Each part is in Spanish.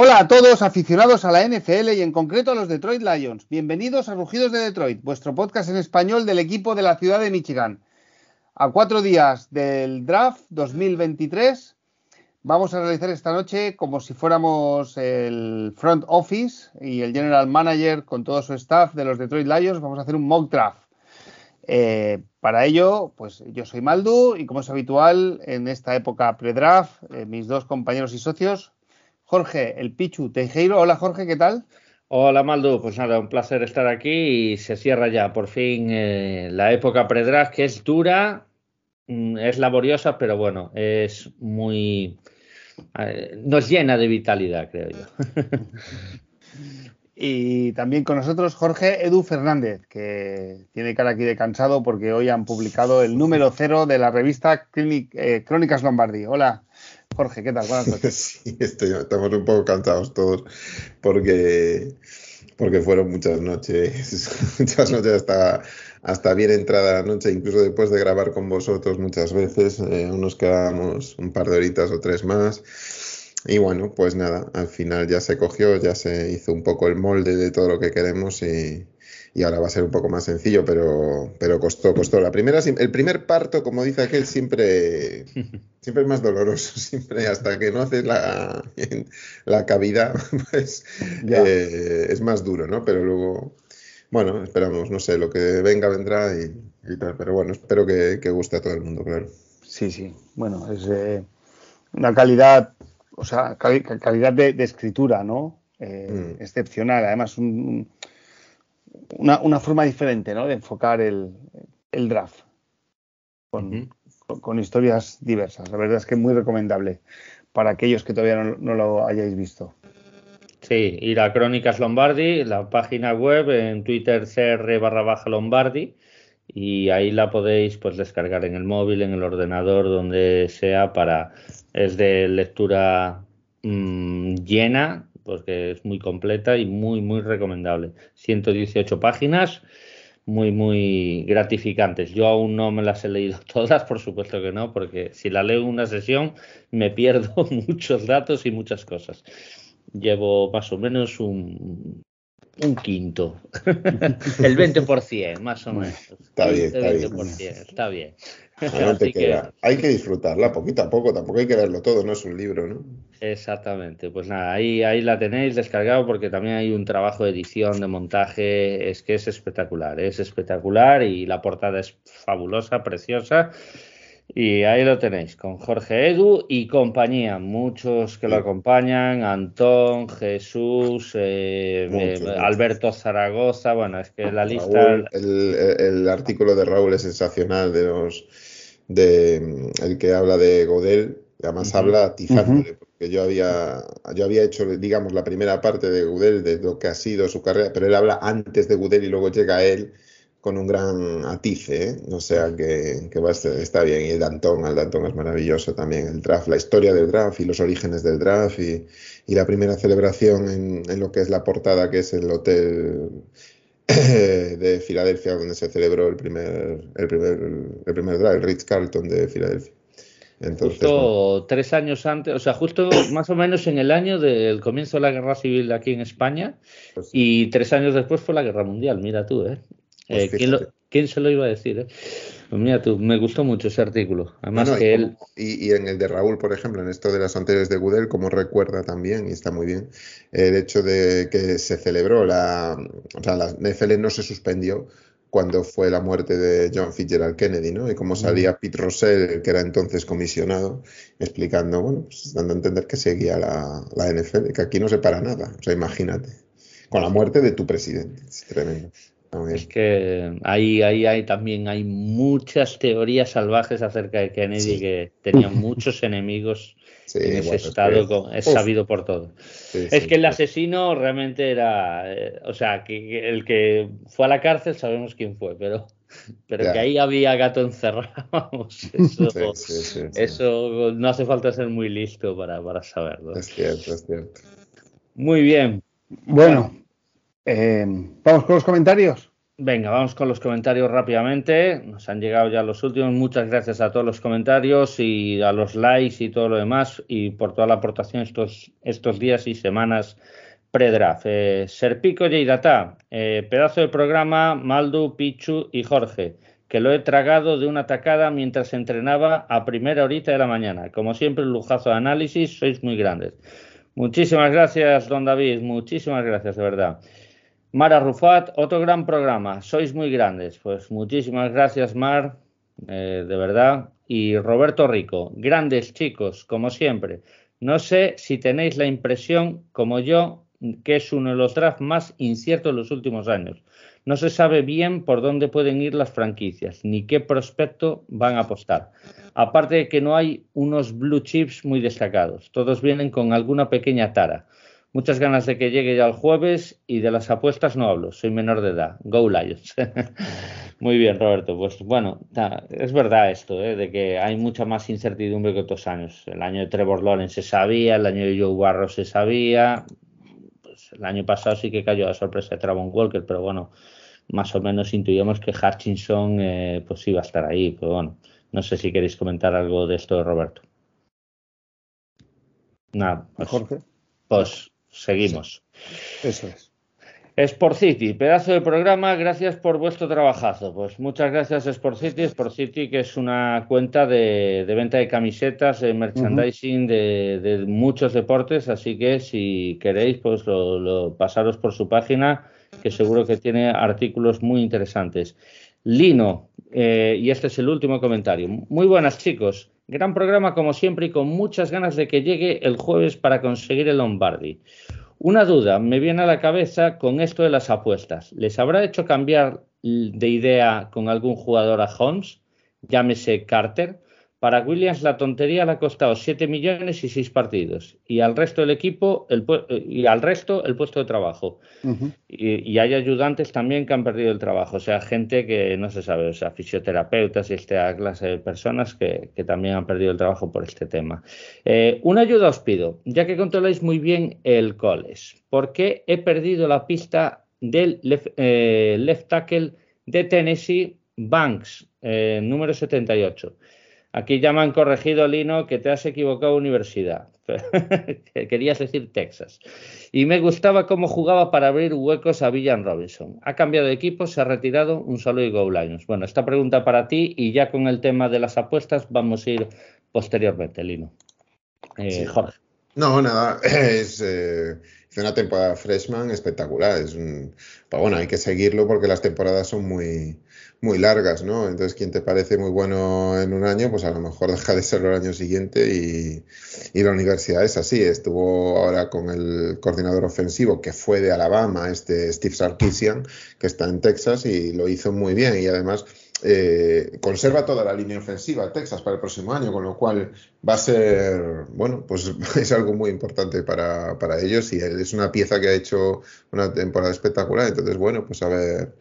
Hola a todos aficionados a la NFL y en concreto a los Detroit Lions. Bienvenidos a Rugidos de Detroit, vuestro podcast en español del equipo de la ciudad de Michigan. A cuatro días del draft 2023 vamos a realizar esta noche como si fuéramos el front office y el general manager con todo su staff de los Detroit Lions. Vamos a hacer un mock draft. Eh, para ello, pues yo soy Maldu y como es habitual en esta época pre-draft, eh, mis dos compañeros y socios Jorge, el Pichu Teijeiro. Hola Jorge, ¿qué tal? Hola Maldo, pues nada, un placer estar aquí y se cierra ya por fin eh, la época pre-draft que es dura, es laboriosa, pero bueno, es muy... Eh, nos llena de vitalidad, creo yo. y también con nosotros Jorge Edu Fernández, que tiene cara aquí de cansado porque hoy han publicado el número cero de la revista eh, Crónicas Lombardi. Hola. Jorge, ¿qué tal? Buenas noches. Sí, estamos un poco cansados todos porque, porque fueron muchas noches, muchas noches hasta, hasta bien entrada la noche, incluso después de grabar con vosotros muchas veces, eh, nos quedábamos un par de horitas o tres más. Y bueno, pues nada, al final ya se cogió, ya se hizo un poco el molde de todo lo que queremos y, y ahora va a ser un poco más sencillo, pero, pero costó, costó. La primera, el primer parto, como dice aquel, siempre, siempre es más doloroso, siempre hasta que no haces la, la cavidad, pues eh, es más duro, ¿no? Pero luego, bueno, esperamos, no sé, lo que venga vendrá y, tal, pero bueno, espero que, guste a todo el mundo, claro. Sí, sí, bueno, es eh, una calidad, o sea, calidad de, escritura, ¿no? Eh, mm. Excepcional, además un una, una, forma diferente ¿no? de enfocar el, el draft con, con, historias diversas. La verdad es que muy recomendable para aquellos que todavía no, no, lo hayáis visto. Sí, ir a Crónicas Lombardi, la página web en Twitter cr barra baja Lombardi y ahí la podéis pues descargar en el móvil, en el ordenador, donde sea para es de lectura mmm, llena porque es muy completa y muy, muy recomendable. 118 páginas, muy, muy gratificantes. Yo aún no me las he leído todas, por supuesto que no, porque si la leo en una sesión me pierdo muchos datos y muchas cosas. Llevo más o menos un, un quinto. el 20%, más o menos. Está bien, está bien. Está bien. Hay que disfrutarla poquito a poco, tampoco hay que verlo todo, no es un libro, ¿no? Exactamente, pues nada, ahí, ahí la tenéis descargado porque también hay un trabajo de edición, de montaje, es que es espectacular, es espectacular y la portada es fabulosa, preciosa. Y ahí lo tenéis, con Jorge Edu y compañía, muchos que lo acompañan, Antón, Jesús, eh, eh, Alberto Zaragoza, bueno, es que la lista... el, artículo de Raúl es sensacional, de los de el que habla de Godel, además habla atizándole, porque yo había, yo había hecho, digamos, la primera parte de Godel, de lo que ha sido su carrera, pero él habla antes de Godel y luego llega él con un gran atice, ¿eh? o sea que, que va está bien. Y el Dantón, el Dantón es maravilloso también, el draft, la historia del draft y los orígenes del draft y, y la primera celebración en, en, lo que es la portada, que es el hotel de Filadelfia, donde se celebró el primer, el primer, el primer draft, el Ritz Carlton de Filadelfia. Entonces, justo tres años antes, o sea, justo más o menos en el año del comienzo de la guerra civil aquí en España, pues y tres años después fue la guerra mundial, mira tú, ¿eh? Pues eh, ¿quién, se lo iba a decir? Eh? Pues mira tú, me gustó mucho ese artículo. Además que y, él... Y, en el de Raúl, por ejemplo, en esto de las anteriores de Gudel, como recuerda también, y está muy bien, el hecho de que se celebró la... O sea, la NFL no se suspendió cuando fue la muerte de John Fitzgerald Kennedy, ¿no? Y cómo salía Pete Rosell, que era entonces comisionado, explicando, bueno, pues dando a entender que seguía la, la NFL, que aquí no se para nada. O sea, imagínate. Con la muerte de tu presidente. Es tremendo. Es que ahí, ahí, hay también hay muchas teorías salvajes acerca de Kennedy que tenía muchos enemigos en ese estado, es, sabido por todo. es que el asesino realmente era, eh, o sea, que, el que fue a la cárcel sabemos quién fue, pero, pero que ahí había gato encerrado, eso, eso no hace falta ser muy listo para, para saberlo. Es cierto, es cierto. Muy bien. Bueno, eh, vamos con los comentarios. Venga, vamos con los comentarios rápidamente. Nos han llegado ya los últimos. Muchas gracias a todos los comentarios y a los likes y todo lo demás y por toda la aportación estos, estos días y semanas pre-draft. Eh, Serpico y eh, pedazo de programa, Maldu, Pichu y Jorge, que lo he tragado de una tacada mientras entrenaba a primera horita de la mañana. Como siempre, un lujazo de análisis, sois muy grandes. Muchísimas gracias, don David, muchísimas gracias, de verdad. Mara Rufat, otro gran programa. Sois muy grandes. Pues muchísimas gracias, Mar, eh, de verdad. Y Roberto Rico, grandes chicos, como siempre. No sé si tenéis la impresión, como yo, que es uno de los drafts más inciertos de los últimos años. No se sabe bien por dónde pueden ir las franquicias, ni qué prospecto van a apostar. Aparte de que no hay unos blue chips muy destacados. Todos vienen con alguna pequeña tara. Muchas ganas de que llegue ya el jueves y de las apuestas no hablo, soy menor de edad. Go Lions. Muy bien, Roberto. Pues bueno, es verdad esto, ¿eh? de que hay mucha más incertidumbre que otros años. El año de Trevor Lawrence se sabía, el año de Joe Barrow se sabía. Pues el año pasado sí que cayó la sorpresa de Travon Walker, pero bueno, más o menos intuíamos que Hutchinson eh, pues iba a estar ahí. Pero bueno, no sé si queréis comentar algo de esto, Roberto. Nada, pues, Jorge. Pues seguimos. Eso es. Sport City, pedazo de programa, gracias por vuestro trabajazo. Pues muchas gracias Sport City, Sport City que es una cuenta de, venta de camisetas, de merchandising de, muchos deportes, así que si queréis pues lo, pasaros por su página que seguro que tiene artículos muy interesantes. Lino, eh, y este es el último comentario. Muy buenas chicos, gran programa como siempre y con muchas ganas de que llegue el jueves para conseguir el Lombardi. Una duda me viene a la cabeza con esto de las apuestas. ¿Les habrá hecho cambiar de idea con algún jugador a Holmes? Llámese Carter. Para Williams la tontería le ha costado 7 millones y 6 partidos. Y al resto del equipo, el, y al resto el puesto de trabajo. y, hay ayudantes también que han perdido el trabajo. O sea, gente que no se sabe, o sea, fisioterapeutas y esta clase de personas que, también han perdido el trabajo por este tema. Eh, una ayuda os pido, ya que controláis muy bien el college. ¿Por qué he perdido la pista del left, eh, left tackle de Tennessee, Banks, eh, número 78? Aquí ya me han corregido, Lino, que te has equivocado universidad. Querías decir Texas. Y me gustaba cómo jugaba para abrir huecos a Villan Robinson. Ha cambiado de equipo, se ha retirado. Un saludo y Go Lions. Bueno, esta pregunta para ti y ya con el tema de las apuestas vamos a ir posteriormente, Lino. Eh, Jorge. No, nada, es, eh, una temporada freshman espectacular. Es un, pero bueno, hay que seguirlo porque las temporadas son muy, muy largas, ¿no? Entonces, quien te parece muy bueno en un año, pues a lo mejor deja de serlo el año siguiente y, la universidad es así. Estuvo ahora con el coordinador ofensivo que fue de Alabama, este Steve Sarkisian, que está en Texas y lo hizo muy bien y además eh, conserva toda la línea ofensiva Texas para el próximo año, con lo cual va a ser, bueno, pues es algo muy importante para, para ellos y es una pieza que ha hecho una temporada espectacular. Entonces, bueno, pues a ver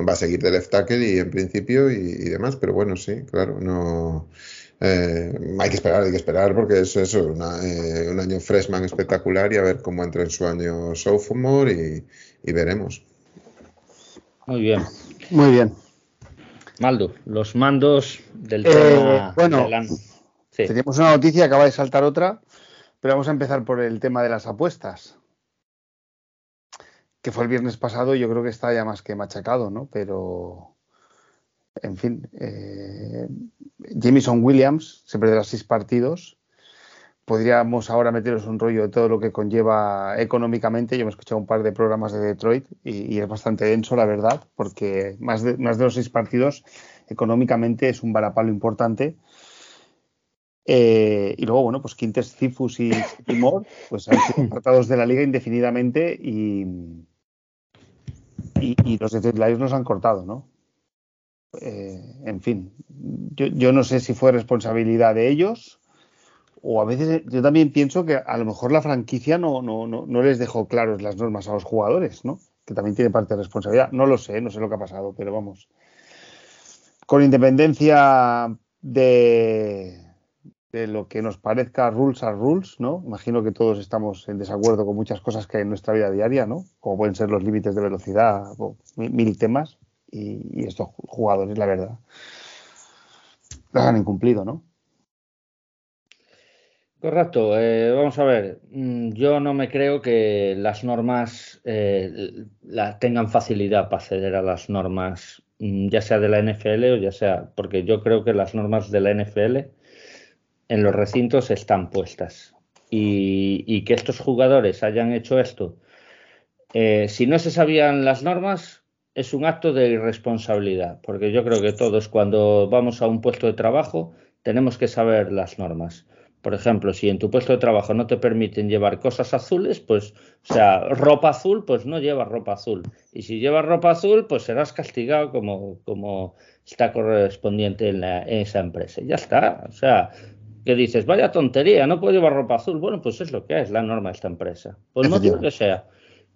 va a seguir de left tackle y en principio y, demás, pero bueno, sí, claro, no eh, hay que esperar, hay que esperar porque es eso, eh, un año freshman espectacular y a ver cómo entra en su año sophomore y, veremos. Muy bien. Muy bien. Maldo, los mandos del eh, tema. bueno, teníamos una noticia, acaba de saltar otra, pero vamos a empezar por el tema de las apuestas que fue el viernes pasado, yo creo que está ya más que machacado, ¿no? Pero, en fin, eh, Jameson Williams se perderá seis partidos. Podríamos ahora meteros un rollo de todo lo que conlleva económicamente. Yo me he escuchado un par de programas de Detroit y, es bastante denso, la verdad, porque más de, más de los seis partidos económicamente es un varapalo importante. Eh, y luego, bueno, pues Quintes, Cifus y Timor, pues han sido apartados de la liga indefinidamente y, y, los Detroit Lions nos han cortado, ¿no? Eh, en fin, yo, yo, no sé si fue responsabilidad de ellos o a veces yo también pienso que a lo mejor la franquicia no, no, no, no les dejó claros las normas a los jugadores, ¿no? Que también tiene parte de responsabilidad. No lo sé, no sé lo que ha pasado, pero vamos. Con independencia de, de lo que nos parezca rules are rules, ¿no? Imagino que todos estamos en desacuerdo con muchas cosas que hay en nuestra vida diaria, ¿no? Como pueden ser los límites de velocidad, o mil, temas, y, estos jugadores, la verdad, las han incumplido, ¿no? Correcto. Eh, vamos a ver. Mm, yo no me creo que las normas eh, tengan facilidad para acceder a las normas, mm, ya sea de la NFL o ya sea, porque yo creo que las normas de la NFL en los recintos están puestas. Y, que estos jugadores hayan hecho esto, eh, si no se sabían las normas, es un acto de irresponsabilidad, porque yo creo que todos cuando vamos a un puesto de trabajo tenemos que saber las normas. Por ejemplo, si en tu puesto de trabajo no te permiten llevar cosas azules, pues, o sea, ropa azul, pues no llevas ropa azul. Y si llevas ropa azul, pues serás castigado como, está correspondiente en, en esa empresa. Y ya está. O sea, que dices, vaya tontería, no puedo llevar ropa azul. Bueno, pues es lo que es la norma de esta empresa. Por el motivo que sea.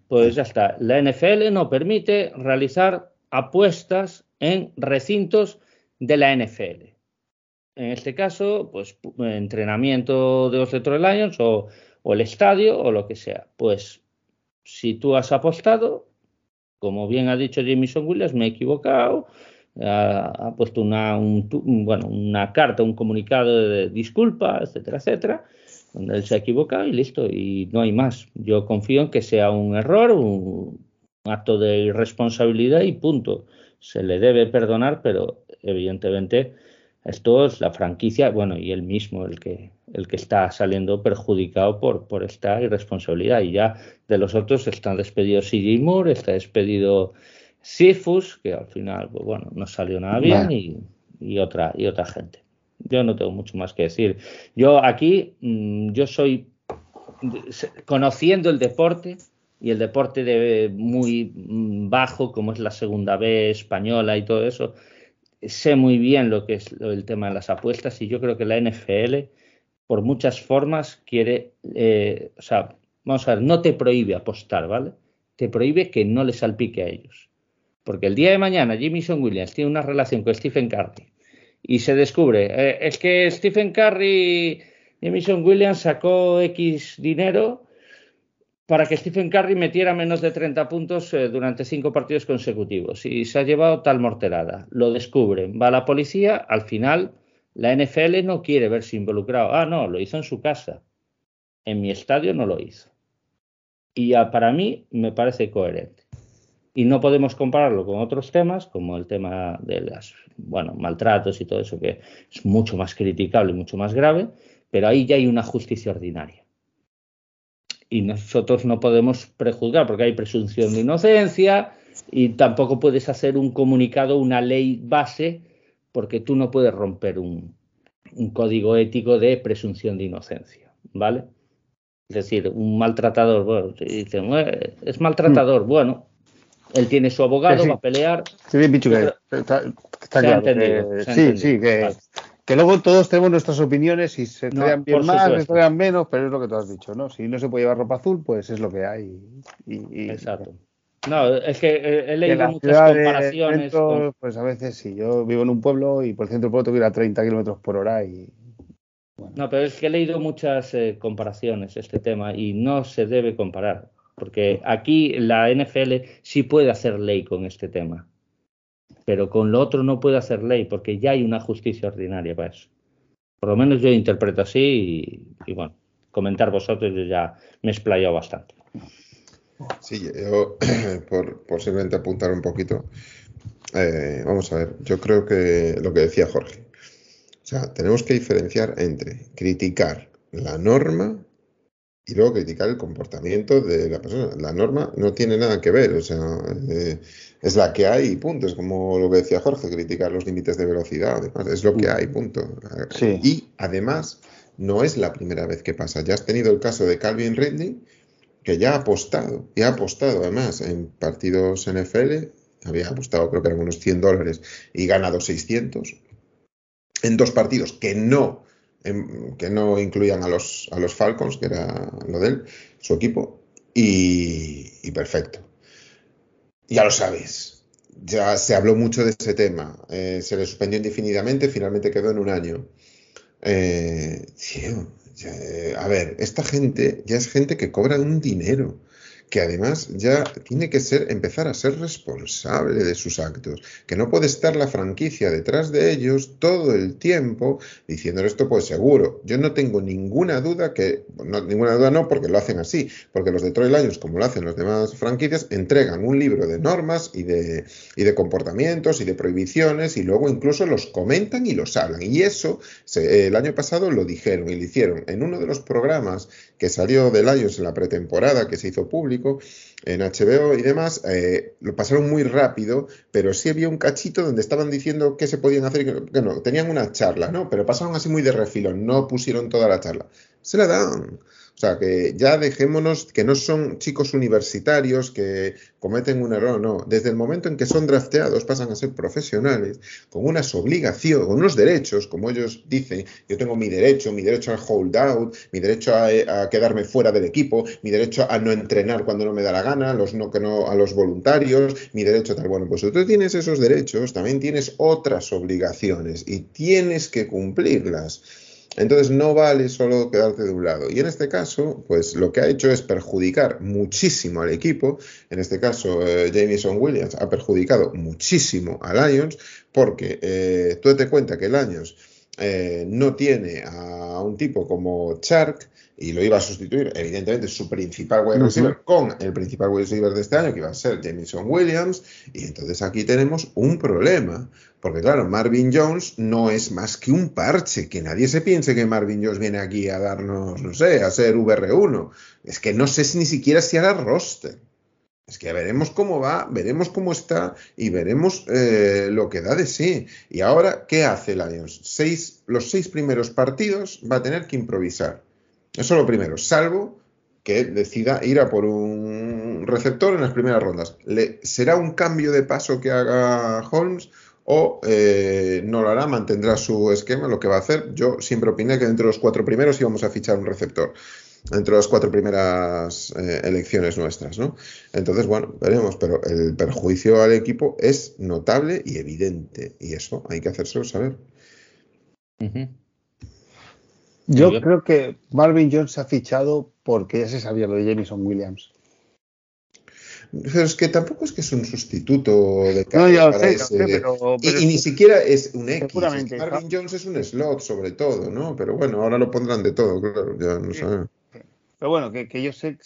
Pues ya está. La NFL no permite realizar apuestas en recintos de la NFL. En este caso, pues entrenamiento de los Detroit Lions o, o el estadio o lo que sea. Pues si tú has apostado, como bien ha dicho Jameson Williams, me he equivocado, ha, puesto una, bueno, una carta, un comunicado de disculpa, etcétera, etcétera, donde él se ha equivocado y listo, y no hay más. Yo confío en que sea un error, un, acto de irresponsabilidad y punto. Se le debe perdonar, pero evidentemente esto es la franquicia, bueno, y él mismo el que, el que está saliendo perjudicado por, por esta irresponsabilidad. Y ya de los otros están despedidos CJ Moore, está despedido Sifus, que al final, pues bueno, no salió nada bien, y, otra, y otra gente. Yo no tengo mucho más que decir. Yo aquí, mm, yo soy, conociendo el deporte, y el deporte de muy mm, bajo, como es la segunda B española y todo eso, sé muy bien lo que es el tema de las apuestas y yo creo que la NFL, por muchas formas, quiere, eh, o sea, vamos a ver, no te prohíbe apostar, ¿vale? Te prohíbe que no le salpique a ellos. Porque el día de mañana Son Williams tiene una relación con Stephen Curry y se descubre, eh, es que Stephen Curry, Son Williams sacó X dinero para que Stephen Curry metiera menos de 30 puntos eh, durante cinco partidos consecutivos y se ha llevado tal morterada. Lo descubren, va la policía, al final la NFL no quiere verse involucrado. Ah, no, lo hizo en su casa. En mi estadio no lo hizo. Y para mí me parece coherente y no podemos compararlo con otros temas, como el tema de los bueno, maltratos y todo eso, que es mucho más criticable y mucho más grave, pero ahí ya hay una justicia ordinaria. Y nosotros no podemos prejuzgar, porque hay presunción de inocencia y tampoco puedes hacer un comunicado, una ley base, porque tú no puedes romper un, un código ético de presunción de inocencia, ¿vale? Es decir, un maltratador, bueno, dicen, es maltratador, mm. bueno, él tiene su abogado, va a pelear. Sí, bien dicho que está, claro. sí, sí, que, que, luego todos tenemos nuestras opiniones y se traen bien más, se traen menos, pero es lo que tú has dicho, ¿no? Si no se puede llevar ropa azul, pues es lo que hay. Y, Exacto. No, es que he leído muchas comparaciones. Pues a veces sí, yo vivo en un pueblo y por el centro del pueblo tengo que ir a 30 kilómetros por hora y. No, pero es que he leído muchas eh, comparaciones este tema y no se debe comparar porque aquí la NFL sí puede hacer ley con este tema, pero con lo otro no puede hacer ley porque ya hay una justicia ordinaria para eso. Por lo menos yo interpreto así y, bueno, comentar vosotros yo ya me he explayado bastante. Sí, yo por, simplemente apuntar un poquito, eh, vamos a ver, yo creo que lo que decía Jorge, o sea, tenemos que diferenciar entre criticar la norma y luego criticar el comportamiento de la persona. La norma no tiene nada que ver, o sea, eh, es la que hay y punto. Es como lo que decía Jorge, criticar los límites de velocidad, además, es lo que hay, punto. Y además, no es la primera vez que pasa. Ya has tenido el caso de Calvin Ridley, que ya ha apostado, y ha apostado además en partidos NFL, había apostado creo que eran unos 100 dólares y ganado 600, en dos partidos que no, que no incluían a los, a los Falcons, que era lo de él, su equipo, y, perfecto. Ya lo sabéis, ya se habló mucho de ese tema, eh, se le suspendió indefinidamente, finalmente quedó en un año. Eh, a ver, esta gente ya es gente que cobra un dinero que además ya tiene que ser empezar a ser responsable de sus actos, que no puede estar la franquicia detrás de ellos todo el tiempo diciendo esto pues seguro. Yo no tengo ninguna duda que ninguna duda no porque lo hacen así, porque los Detroit Lions como lo hacen los demás franquicias entregan un libro de normas y de y de comportamientos y de prohibiciones y luego incluso los comentan y los hablan y eso el año pasado lo dijeron y lo hicieron en uno de los programas que salió de Lions en la pretemporada que se hizo público en HBO y demás, eh, lo pasaron muy rápido, pero sí había un cachito donde estaban diciendo qué se podían hacer que no, tenían una charla, ¿no? Pero pasaron así muy de refilón, no pusieron toda la charla. Se la dan. O sea, que ya dejémonos que no son chicos universitarios que cometen un error, no. Desde el momento en que son drafteados pasan a ser profesionales con unas obligaciones, con unos derechos, como ellos dicen. Yo tengo mi derecho, mi derecho al holdout, mi derecho a, quedarme fuera del equipo, mi derecho a no entrenar cuando no me da la gana, los no, que no, a los voluntarios, mi derecho a tal. Bueno, pues tú tienes esos derechos, también tienes otras obligaciones y tienes que cumplirlas. Entonces no vale solo quedarte de un lado. Y en este caso, pues lo que ha hecho es perjudicar muchísimo al equipo. En este caso, eh, Jameson Williams ha perjudicado muchísimo a Lions porque eh, tú te cuenta que Lions eh, no tiene a un tipo como Chark y lo iba a sustituir, evidentemente, su principal wide receiver con el principal wide receiver de este año, que iba a ser Jameson Williams. Y entonces aquí tenemos un problema, porque claro, Marvin Jones no es más que un parche, que nadie se piense que Marvin Jones viene aquí a darnos, no sé, a ser VR1. Es que no sé si ni siquiera si hará roster. Es que veremos cómo va, veremos cómo está y veremos eh, lo que da de sí. Y ahora, ¿qué hace Lions? Seis, los seis primeros partidos va a tener que improvisar. Eso es lo primero, salvo que decida ir a por un receptor en las primeras rondas. Le, ¿Será un cambio de paso que haga Holmes o eh, no lo hará, mantendrá su esquema, lo que va a hacer? Yo siempre opiné que entre los cuatro primeros íbamos a fichar un receptor entre las cuatro primeras eh, elecciones nuestras, ¿no? Entonces, bueno, veremos, pero el perjuicio al equipo es notable y evidente, y eso hay que hacérselo saber. Yo creo que Marvin Jones ha fichado porque ya se sabía lo de Jameson Williams. Pero es que tampoco es que es un sustituto de no, ya sé, pero, y, ni siquiera es un X. Marvin Jones es un slot sobre todo, ¿no? Pero bueno, ahora lo pondrán de todo, claro, ya no sé. Pero bueno, que, que yo sé,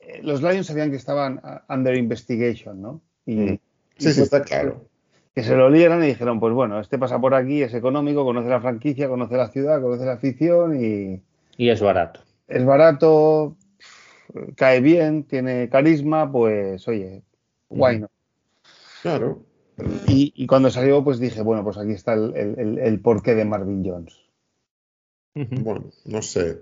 eh, los Lions sabían que estaban under investigation, ¿no? Y, mm. sí, sí, está claro que se lo lieran y dijeron, pues bueno, este pasa por aquí, es económico, conoce la franquicia, conoce la ciudad, conoce la afición y... Y es barato. Es barato, cae bien, tiene carisma, pues oye, guay, ¿no? Claro. Y, cuando salió, pues dije, bueno, pues aquí está el, el porqué de Marvin Jones. Bueno, no sé.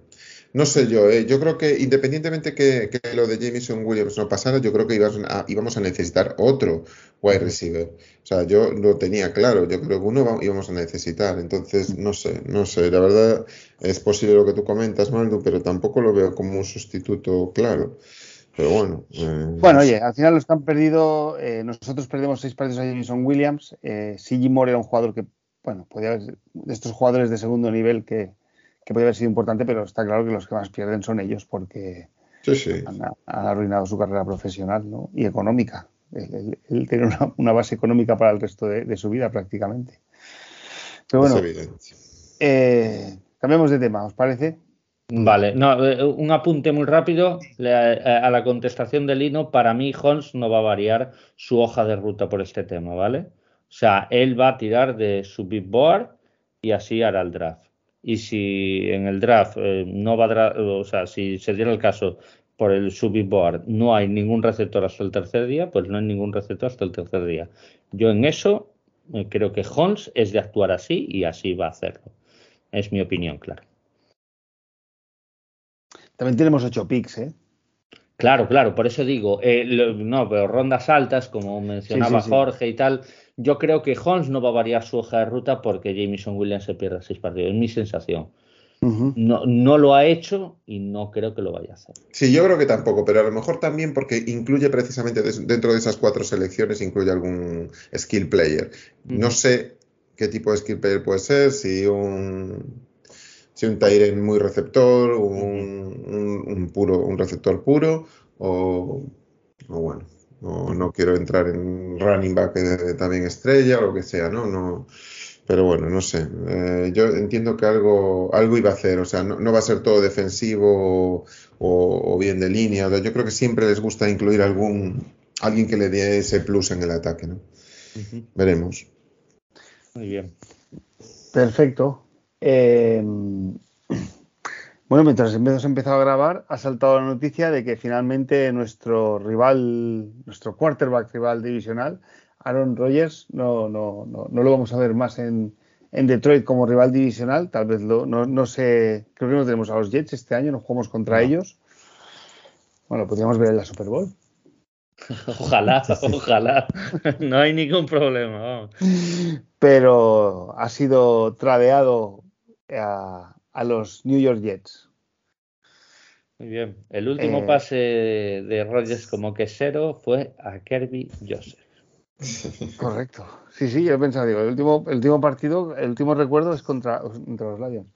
No sé yo, eh. yo creo que independientemente que, lo de Jameson Williams no pasara, yo creo que íbamos a, necesitar otro wide receiver. O sea, yo lo tenía claro, yo creo que uno íbamos a necesitar. Entonces, no sé, no sé. La verdad es posible lo que tú comentas, Maldu, pero tampoco lo veo como un sustituto claro. Pero bueno. Eh, bueno, oye, al final los que han perdido, eh, nosotros perdemos seis partidos a Jameson Williams. Eh, Moore era un jugador que, bueno, podía de estos jugadores de segundo nivel que que podría haber sido importante, pero está claro que los que más pierden son ellos porque Han, arruinado su carrera profesional y económica. Él, tiene una, base económica para el resto de, su vida prácticamente. Pero bueno, eh, cambiemos de tema, ¿os parece? Vale, no, eh, un apunte muy rápido a la contestación de Lino. Para mí, Holmes no va a variar su hoja de ruta por este tema, ¿vale? O sea, él va a tirar de su big board y así hará el draft y si en el draft eh, no va a, o sea, si se diera el caso por el subboard no hay ningún receptor hasta el tercer día, pues no hay ningún receptor hasta el tercer día. Yo en eso eh, creo que Holmes es de actuar así y así va a hacerlo. Es mi opinión, claro. También tenemos ocho picks, ¿eh? Claro, claro, por eso digo, eh, no, pero rondas altas, como mencionaba Jorge y tal, yo creo que Holmes no va a variar su hoja de ruta porque Jameson Williams se pierda seis partidos, es mi sensación. no, no lo ha hecho y no creo que lo vaya a hacer. Sí, yo creo que tampoco, pero a lo mejor también porque incluye precisamente dentro de esas cuatro selecciones, incluye algún skill player. No sé qué tipo de skill player puede ser, si un si un Tyren muy receptor, un, un, puro, un receptor puro, o, bueno, no, quiero entrar en running back también estrella o lo que sea, ¿no? no pero bueno, no sé. Eh, yo entiendo que algo, algo iba a hacer, o sea, no, va a ser todo defensivo o, bien de línea. yo creo que siempre les gusta incluir algún alguien que le dé ese plus en el ataque, ¿no? Veremos. Muy bien. Perfecto. Eh, bueno, mientras hemos empezado a grabar, ha saltado la noticia de que finalmente nuestro rival, nuestro quarterback rival divisional, Aaron Rodgers, no, no, no, no lo vamos a ver más en, Detroit como rival divisional. Tal vez lo, no, no sé, creo que no tenemos a los Jets este año, no jugamos contra ellos. Bueno, podríamos ver en la Super Bowl. Ojalá, ojalá. No hay ningún problema. Pero ha sido tradeado a, a los New York Jets. Muy bien. El último eh, pase de Rodgers como quesero fue a Kirby Joseph. Correcto. Sí, sí, yo he pensado, digo, el último, el último partido, el último recuerdo es contra, los Lions.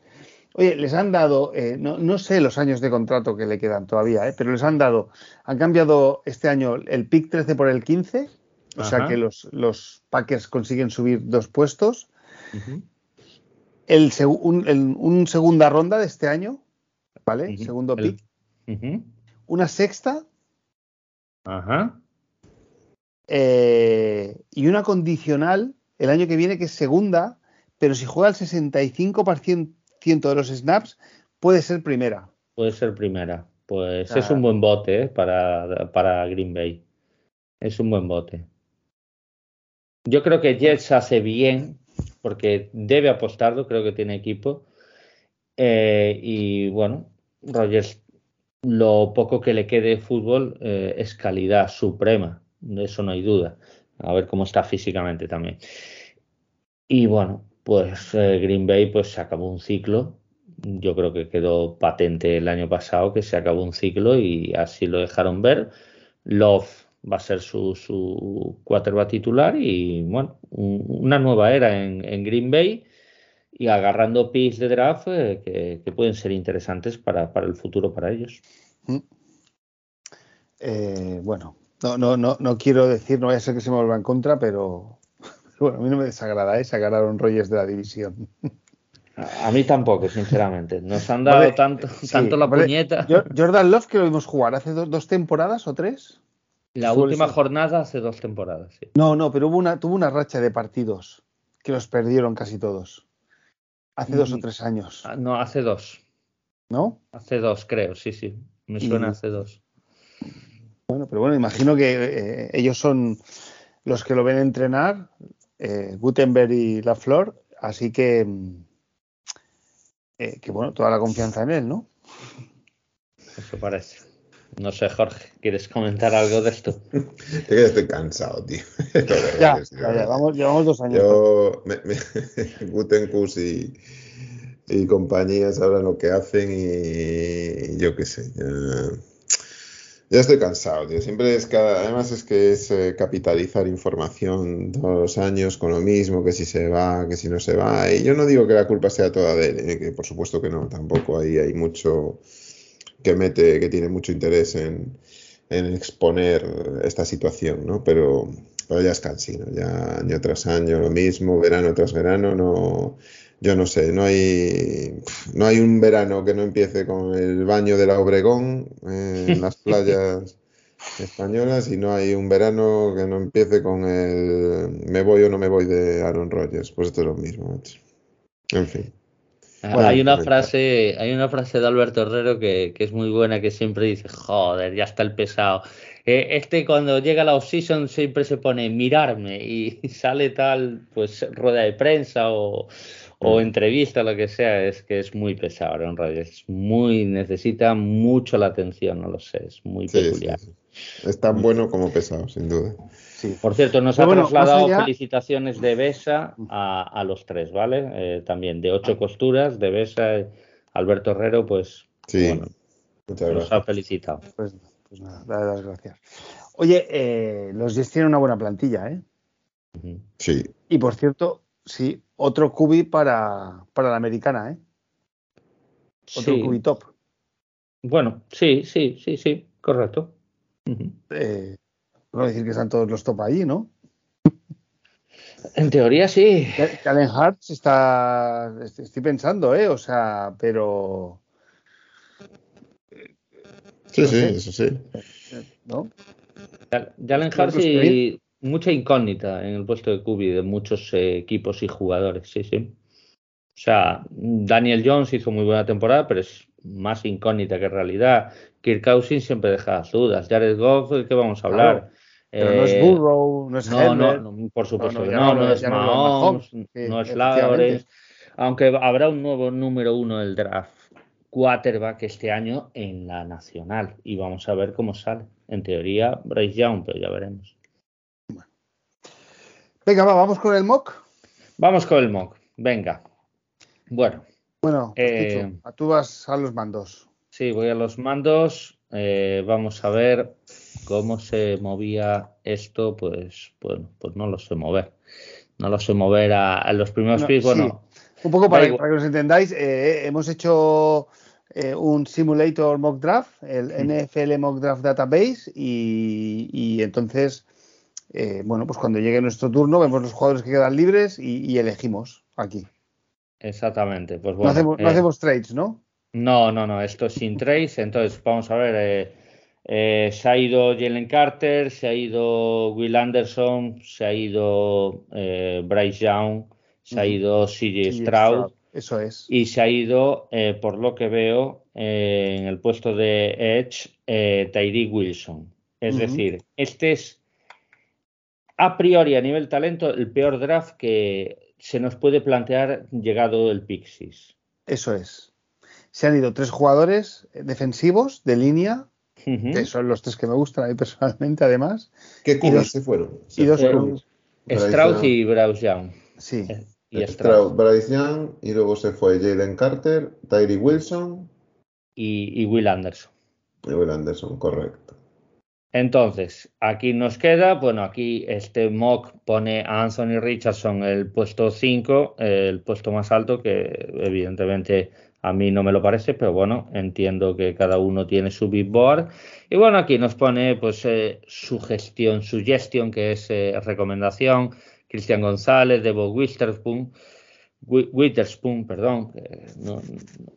Oye, les han dado, eh, no, no, sé los años de contrato que le quedan todavía, eh, pero les han dado, han cambiado este año el pick 13 por el 15, o sea que los, los Packers consiguen subir dos puestos el, un, segunda ronda de este año, ¿vale? Segundo pick. Una sexta. Ajá. Eh, y una condicional el año que viene que es segunda, pero si juega el 65% de los snaps, puede ser primera. Puede ser primera. Pues es un buen bote ¿eh? para, para Green Bay. Es un buen bote. Yo creo que Jets hace bien porque debe apostarlo, creo que tiene equipo. Eh, y bueno, Rogers, lo poco que le quede de fútbol eh, es calidad suprema, de eso no hay duda. A ver cómo está físicamente también. Y bueno, pues eh, Green Bay pues se acabó un ciclo. Yo creo que quedó patente el año pasado que se acabó un ciclo y así lo dejaron ver. Love va a ser su, su quarterback titular y bueno, una nueva era en, Green Bay y agarrando picks de draft eh, que, pueden ser interesantes para, el futuro para ellos. Mm. Eh, bueno, no, no, no, no quiero decir, no voy a ser que se me vuelva en contra, pero bueno, a mí no me desagrada, ¿eh? sacaron Reyes de la división. A mí tampoco, sinceramente. Nos han dado tanto, tanto la puñeta. Jordan Love que lo vimos jugar hace dos temporadas o tres. La última jornada hace dos temporadas, sí. No, no, pero hubo una, tuvo una racha de partidos que los perdieron casi todos. Hace dos o mm. tres años. Ah, no, hace dos. ¿No? Hace dos, creo, sí, sí. Me suena hace dos. Bueno, pero bueno, imagino que eh, ellos son los que lo ven entrenar, eh, Gutenberg y La Flor, así que, mm, eh, que bueno, toda la confianza en él, ¿no? Eso parece. No sé, Jorge, ¿quieres comentar algo de esto? Yo estoy cansado, tío. ya, ya, vamos, llevamos dos años. Yo, me, Gutencus y, y compañía sabrán lo que hacen y, yo qué sé. Ya, estoy cansado, tío. Siempre es cada. Además, es que es eh, capitalizar información todos los años con lo mismo, que si se va, que si no se va. Y yo no digo que la culpa sea toda de él, eh, que por supuesto que no, tampoco ahí hay mucho que mete, que tiene mucho interés en, exponer esta situación, ¿no? Pero, ya es cansino, ya año tras año lo mismo, verano tras verano, no, yo no sé, no hay, no hay un verano que no empiece con el baño de la Obregón en las playas españolas y no hay un verano que no empiece con el me voy o no me voy de Aaron Rodgers, pues esto es lo mismo. En fin hay una frase, hay una frase de Alberto Herrero que, es muy buena que siempre dice, joder, ya está el pesado. Eh, este cuando llega la off-season siempre se pone mirarme y sale tal, pues rueda de prensa o, o entrevista, lo que sea, es que es muy pesado radio. Es muy, necesita mucho la atención, no lo sé, es muy peculiar. Es tan bueno como pesado, sin duda. Por cierto, nos ha trasladado felicitaciones de Besa a, los tres, ¿vale? Eh, también de ocho costuras, de Besa, Alberto Herrero, pues sí, bueno, muchas nos ha felicitado. Pues, pues nada, dale las gracias. Oye, eh, los Jets tienen una buena plantilla, ¿eh? Sí. Y por cierto, sí, otro cubi para, para la americana, ¿eh? Otro cubi top. Bueno, sí, sí, sí, sí, correcto. eh, no decir que están todos los top allí, ¿no? En teoría sí. Allen Hartz está. Estoy pensando, ¿eh? O sea, pero. Sí, sí, eso sí. ¿No? Jalen Hartz y mucha incógnita en el puesto de Cubi de muchos eh, equipos y jugadores, sí, sí. O sea, Daniel Jones hizo muy buena temporada, pero es más incógnita que realidad. Kirk Cousins siempre deja dudas. Jared Goff, ¿de qué vamos a hablar? Pero no es eh, Burrow, no es no, no, por supuesto no, no, no, es Mahomes, no es Lawrence. Aunque habrá un nuevo número uno del draft quarterback este año en la nacional y vamos a ver cómo sale. En teoría, Bryce Young, pero ya veremos. Venga, va, vamos con el mock. Vamos con el mock. Venga. Bueno. Bueno, eh, tú vas a los mandos. Sí, voy a los mandos. Eh, vamos a ver cómo se movía esto. Pues, bueno, pues no lo sé mover. No lo sé mover a, los primeros. Bueno, un poco para, que os entendáis, eh, hemos hecho un simulator mock draft, el NFL Mock Draft Database, y, entonces, bueno, pues cuando llegue nuestro turno, vemos los jugadores que quedan libres y elegimos aquí. Exactamente. Pues bueno, no, eh, hacemos, trades, ¿no? No, no, no, esto es sin trades. Entonces, vamos a ver. Eh, eh, se ha ido Jalen Carter, se ha ido Will Anderson, se ha ido Bryce Young, se ha ido CJ Stroud. Eso es. Y se ha ido, por lo que veo, en el puesto de Edge, Tyree Wilson. Es decir, este es a priori a nivel talento el peor draft que se nos puede plantear llegado el Pixis. Eso es. Se han ido tres jugadores defensivos de línea, que son los tres que me gustan a mí personalmente, además. ¿Qué cubos se fueron? Y dos eh, Strauss y Browse Young. Sí. Eh, y Strauss, Bryce Young, y luego se fue Jalen Carter, Tyree Wilson. Y, y Will Anderson. Y Will Anderson, correcto. Entonces, aquí nos queda, bueno, aquí este mock pone a Anthony Richardson el puesto 5, el puesto más alto, que evidentemente a mí no me lo parece, pero bueno, entiendo que cada uno tiene su big board. Y bueno, aquí nos pone pues eh, su gestión, su gestión, que es eh, recomendación, Cristian González, Debo Witherspoon, Witherspoon, perdón, no,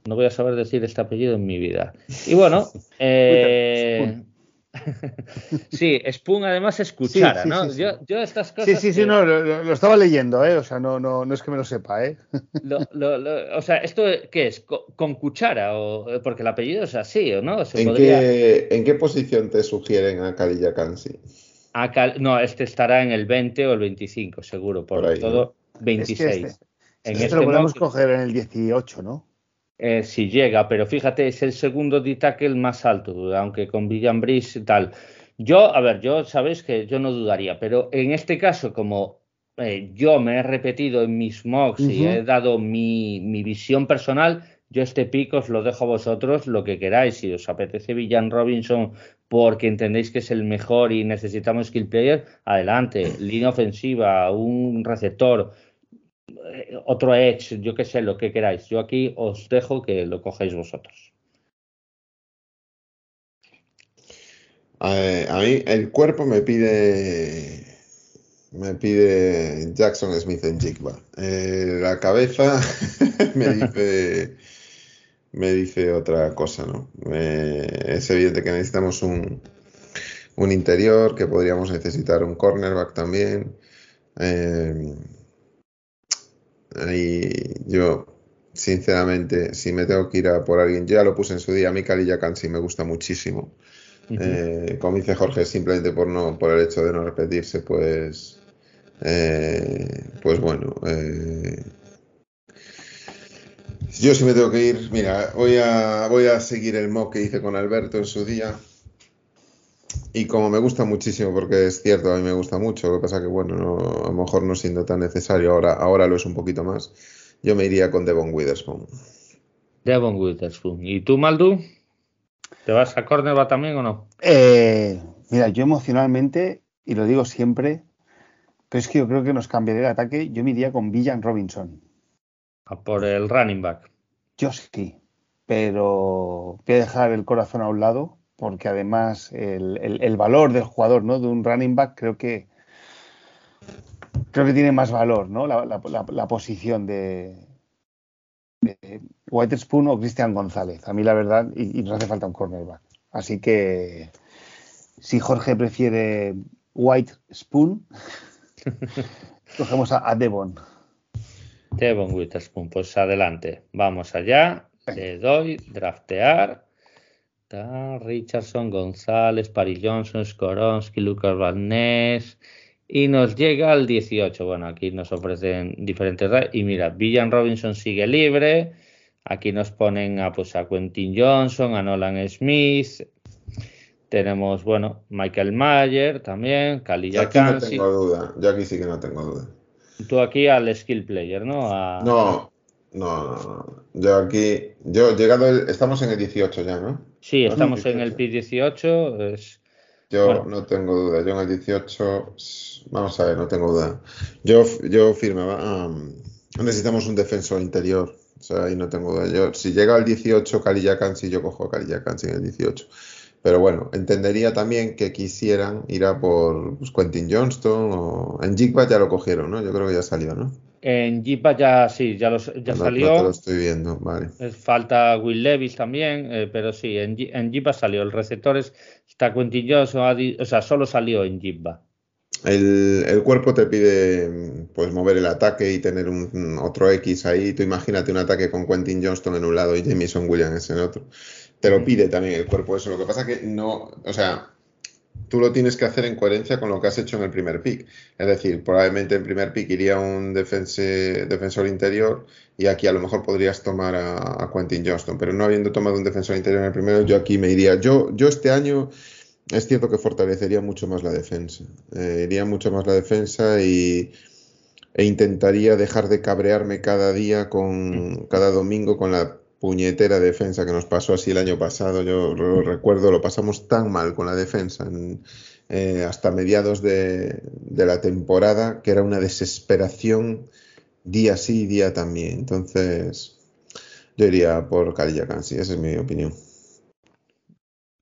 no, voy a saber decir este apellido en mi vida. Y bueno, eh, sí, Spoon además es cuchara, ¿no? yo, estas cosas. Sí, sí, sí, no, lo, estaba leyendo, ¿eh? O sea, no, no, no es que me lo sepa, ¿eh? o sea, ¿esto qué es? ¿Con, cuchara? O, porque el apellido es así, ¿o no? ¿En, qué, ¿En, qué, posición te sugieren a Kalilla Kansi? No, este estará en el 20 o el 25, seguro, por, todo 26. este, en este, lo podemos coger en el 18, ¿no? Eh, si llega, pero fíjate, es el segundo de tackle más alto, aunque con Villan y tal. Yo, a ver, yo sabéis que yo no dudaría, pero en este caso, como eh, yo me he repetido en mis mocks y he dado mi, visión personal, yo este pico os lo dejo a vosotros lo que queráis. Si os apetece Villan Robinson porque entendéis que es el mejor y necesitamos skill player, adelante. Línea ofensiva, un receptor, otro Edge, yo qué sé, lo que queráis. Yo aquí os dejo que lo cojáis vosotros. A, mí el cuerpo me pide me pide Jackson Smith en Jigba. Eh, la cabeza me dice me dice otra cosa, ¿no? es evidente que necesitamos un, un interior, que podríamos necesitar un cornerback también. Eh, y yo, sinceramente, si me tengo que ir a por alguien, ya lo puse en su día, a mí Cali Yakansi me gusta muchísimo. Eh, como dice Jorge, simplemente por no por el hecho de no repetirse, pues, eh, pues bueno, eh, Yo sí me tengo que ir. Mira, voy a, voy a seguir el mock que hice con Alberto en su día. Y como me gusta muchísimo, porque es cierto, a mí me gusta mucho, lo que pasa que, bueno, a lo mejor no siendo tan necesario, ahora, ahora lo es un poquito más, yo me iría con Devon Witherspoon. Devon Witherspoon. ¿Y tú, Maldu? ¿Te vas a va también o no? Eh, mira, yo emocionalmente, y lo digo siempre, pero es que yo creo que nos cambiaría el ataque, yo me iría con Villan Robinson. A por el running back. Yo sí, pero voy a dejar el corazón a un lado porque además el, valor del jugador, ¿no? De un running back creo que creo que tiene más valor, ¿no? La, posición de, de White Spoon o Cristian González. A mí la verdad, y, no hace falta un cornerback. Así que si Jorge prefiere White Spoon, cogemos a, Devon. Devon Witherspoon, pues adelante. Vamos allá. Le doy draftear Richardson, González, Paris Johnson, Skoronsky, Lucas Barnes. Y nos llega al 18. Bueno, aquí nos ofrecen diferentes. Y mira, Villan Robinson sigue libre. Aquí nos ponen a, pues, a Quentin Johnson, a Nolan Smith. Tenemos, bueno, Michael Mayer también, Kalilla Aquí no tengo duda. Yo aquí sí que no tengo duda. Tú aquí al skill player, ¿no? No, no, no, no. Yo aquí, yo llegado, estamos en el 18 ya, ¿no? Sí, estamos en el PIB 18. Es, yo no tengo duda. Yo en el 18, vamos a ver, no tengo duda. Yo, yo firmaba. necesitamos un defensor interior. O sea, ahí no tengo duda. Yo, si llega al 18, Kalilla Kansi, yo cojo a Kalilla Kansi en el 18. Pero bueno, entendería también que quisieran ir a por pues, Quentin Johnston o en Jigba ya lo cogieron, ¿no? Yo creo que ya salió, ¿no? En Jipa ya sí, ya, ya salió. lo estoy viendo, vale. Falta Will Levis también, eh, pero sí, en, en Jipa salió. El receptor está Quentin o sea, solo salió en Jipa. El, el, cuerpo te pide pues mover el ataque y tener un, otro X ahí. Tú imagínate un ataque con Quentin Johnston en un lado y Jamison Williams en otro. Te lo pide también el cuerpo eso. Lo que pasa que no, o sea, tú lo tienes que hacer en coherencia con lo que has hecho en el primer pick. Es decir, probablemente en primer pick iría un defensor interior y aquí a lo mejor podrías tomar a, Quentin Johnston, pero no habiendo tomado un defensor interior en el primero, yo aquí me iría. Yo, yo este año es cierto que fortalecería mucho más la defensa. Eh, iría mucho más la defensa y, e intentaría dejar de cabrearme cada día con cada domingo con la puñetera defensa que nos pasó así el año pasado. Yo lo recuerdo, lo pasamos tan mal con la defensa eh, hasta mediados de, la temporada que era una desesperación día sí y día también. Entonces, yo iría por Kalilla Kansi, esa es mi opinión.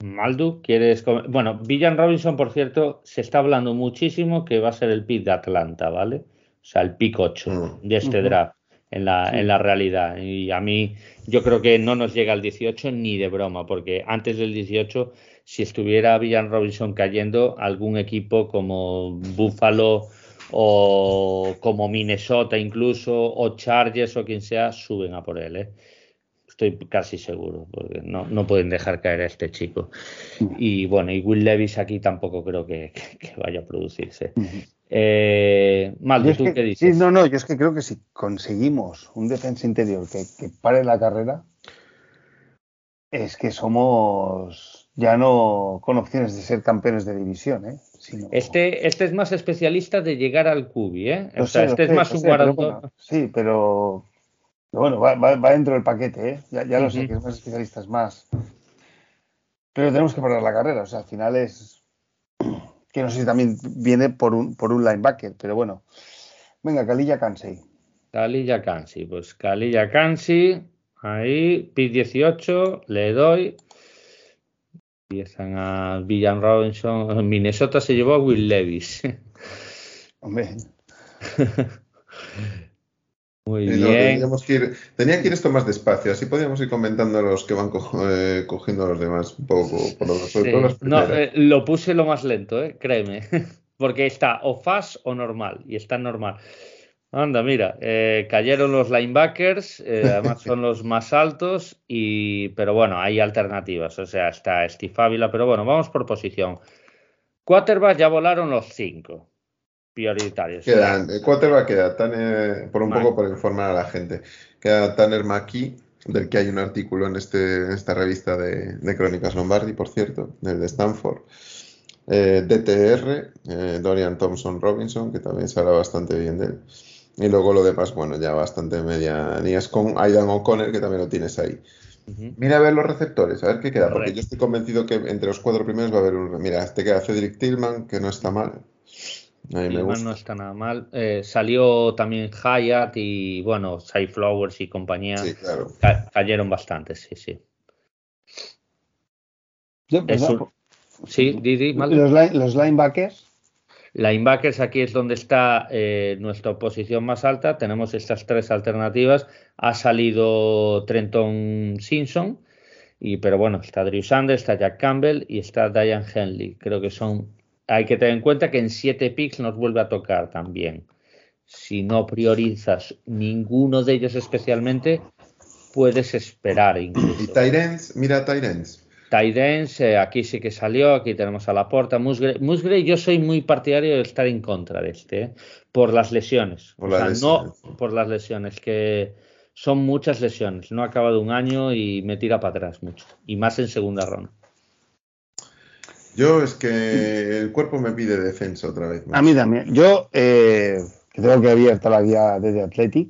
Maldu, ¿quieres.? Bueno, Villan Robinson, por cierto, se está hablando muchísimo que va a ser el pick de Atlanta, ¿vale? O sea, el pick 8 mm. de este draft en la, en la realidad. Y a mí, yo creo que no nos llega al 18 ni de broma, porque antes del 18, si estuviera Villan Robinson cayendo, algún equipo como Buffalo o como Minnesota incluso, o Chargers o quien sea, suben a por él. ¿eh? Estoy casi seguro, porque no, no, pueden dejar caer a este chico. Y bueno, y Will Levis aquí tampoco creo que, que vaya a producirse. Eh, ¿tú qué dices? Sí, no, no, yo es que creo que si conseguimos un defensa interior que, pare la carrera, es que somos ya no con opciones de ser campeones de división, ¿eh? Este, este es más especialista de llegar al cubi, ¿eh? O sea, este es más un guardador. sí, pero, bueno, va, dentro del paquete, ¿eh? Ya, lo sé, que es más especialista, es más. Pero tenemos que parar la carrera, o sea, al final es que no sé si también viene por un, por un linebacker, pero bueno. Venga, Kalilla Kansi. Kalilla Kansi, pues Kalilla Kansi, ahí, PIT 18, le doy. Empiezan a Villan Robinson. Minnesota se llevó a Will Levis. Hombre. Muy bien. tenía que ir esto más despacio, así podíamos ir comentando a los que van eh, cogiendo a los demás un poco, por lo, No, eh, lo puse lo más lento, eh, créeme, porque está o fast o normal, y está normal. Anda, mira, cayeron los linebackers, además son los más altos, y pero bueno, hay alternativas, o sea, está Steve Ávila, pero bueno, vamos por posición. Quarterback ya volaron los cinco prioritarios. Quedan, el quarterback queda tan, por un poco por informar a la gente. Queda Tanner McKee, del que hay un artículo en, este, esta revista de, Crónicas Lombardi, por cierto, del de Stanford. Eh, DTR, eh, Dorian Thompson Robinson, que también se habla bastante bien de él. Y luego lo demás, bueno, ya bastante media es con Aidan O'Connor, que también lo tienes ahí. Mira a ver los receptores, a ver qué queda, porque yo estoy convencido que entre los cuatro primeros va a haber un... Mira, este queda Cedric Tillman, que no está mal. No está nada mal. Eh, salió también Hyatt y, bueno, Flowers y compañía. Sí, claro. cayeron bastante, sí, sí. Pues, sí, Didi, Los, los linebackers. Linebackers aquí es donde está eh, nuestra posición más alta. Tenemos estas tres alternativas. Ha salido Trenton Simpson, y, pero bueno, está Drew Sanders, está Jack Campbell y está Diane Henley. Creo que son. Hay que tener en cuenta que en siete picks nos vuelve a tocar también. Si no priorizas ninguno de ellos especialmente, puedes esperar incluso. Y Tyrens, mira Tyrens. Tydens, eh, aquí sí que salió, aquí tenemos a la porta. Musgrave, yo soy muy partidario de estar en contra de este, eh, por las lesiones. o sea, no por las lesiones, que son muchas lesiones. No ha acabado un año y me tira para atrás mucho. Y más en segunda ronda. Yo es que el cuerpo me pide defensa otra vez. A mí también. Yo, eh, que tengo que abierta la guía desde Athletic,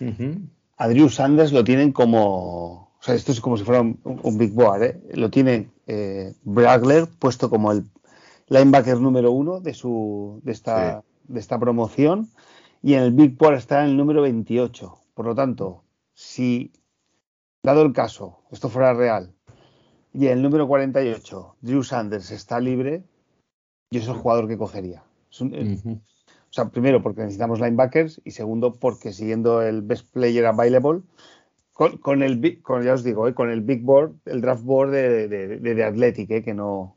uh Sanders lo tienen como o sea, esto es como si fuera un, big board, ¿eh? Lo tiene eh, Bragler puesto como el linebacker número uno de, su, de, esta, de esta promoción y en el big board está en el número 28. Por lo tanto, si, dado el caso, esto fuera real, y el número 48, Drew Sanders, está libre, yo soy el jugador que cogería. Eh, o sea, primero porque necesitamos linebackers y segundo porque siguiendo el best player available, con, el, con, ya os digo, eh, con el Big Board, el draft board de, de, de, Athletic, eh, que no.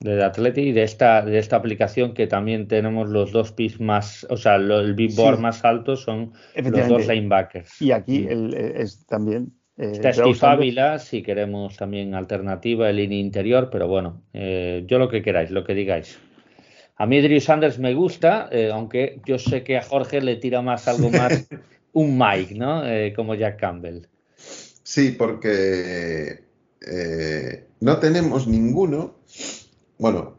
De Athletic y de esta, de esta aplicación que también tenemos los dos picks más, o sea, el Big Board más alto son los dos linebackers. Y aquí el, es también. Eh, Está Steve Ávila, si queremos también alternativa, el línea interior, pero bueno, eh, yo lo que queráis, lo que digáis. A mí Drew Sanders me gusta, aunque yo sé que a Jorge le tira más algo más un Mike, ¿no? Eh, como Jack Campbell. Sí, porque eh, no tenemos ninguno. Bueno,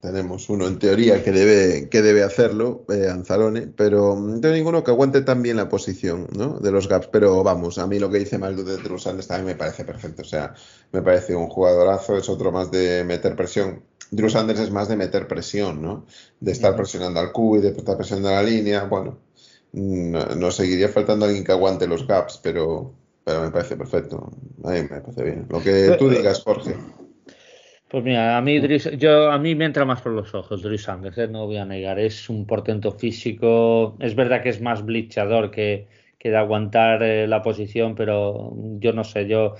tenemos uno en teoría que debe, que debe hacerlo, eh, Anzalone, pero no tengo ninguno que aguante tan bien la posición ¿no? de los gaps. Pero vamos, a mí lo que dice Maldo de Drew Sanders también me parece perfecto. O sea, me parece un jugadorazo, es otro más de meter presión. Drew Sanders es más de meter presión, ¿no? De estar presionando al cubo y de estar presionando a la línea. Bueno, no, seguiría faltando alguien que aguante los gaps, pero, pero me parece perfecto. A mí me parece bien. Lo que tú digas, Jorge. Pues mira, a mí, yo, a mí me entra más por los ojos Drew Sanders, ¿eh? no voy a negar. Es un portento físico. Es verdad que es más blichador que, que de aguantar eh, la posición, pero yo no sé, yo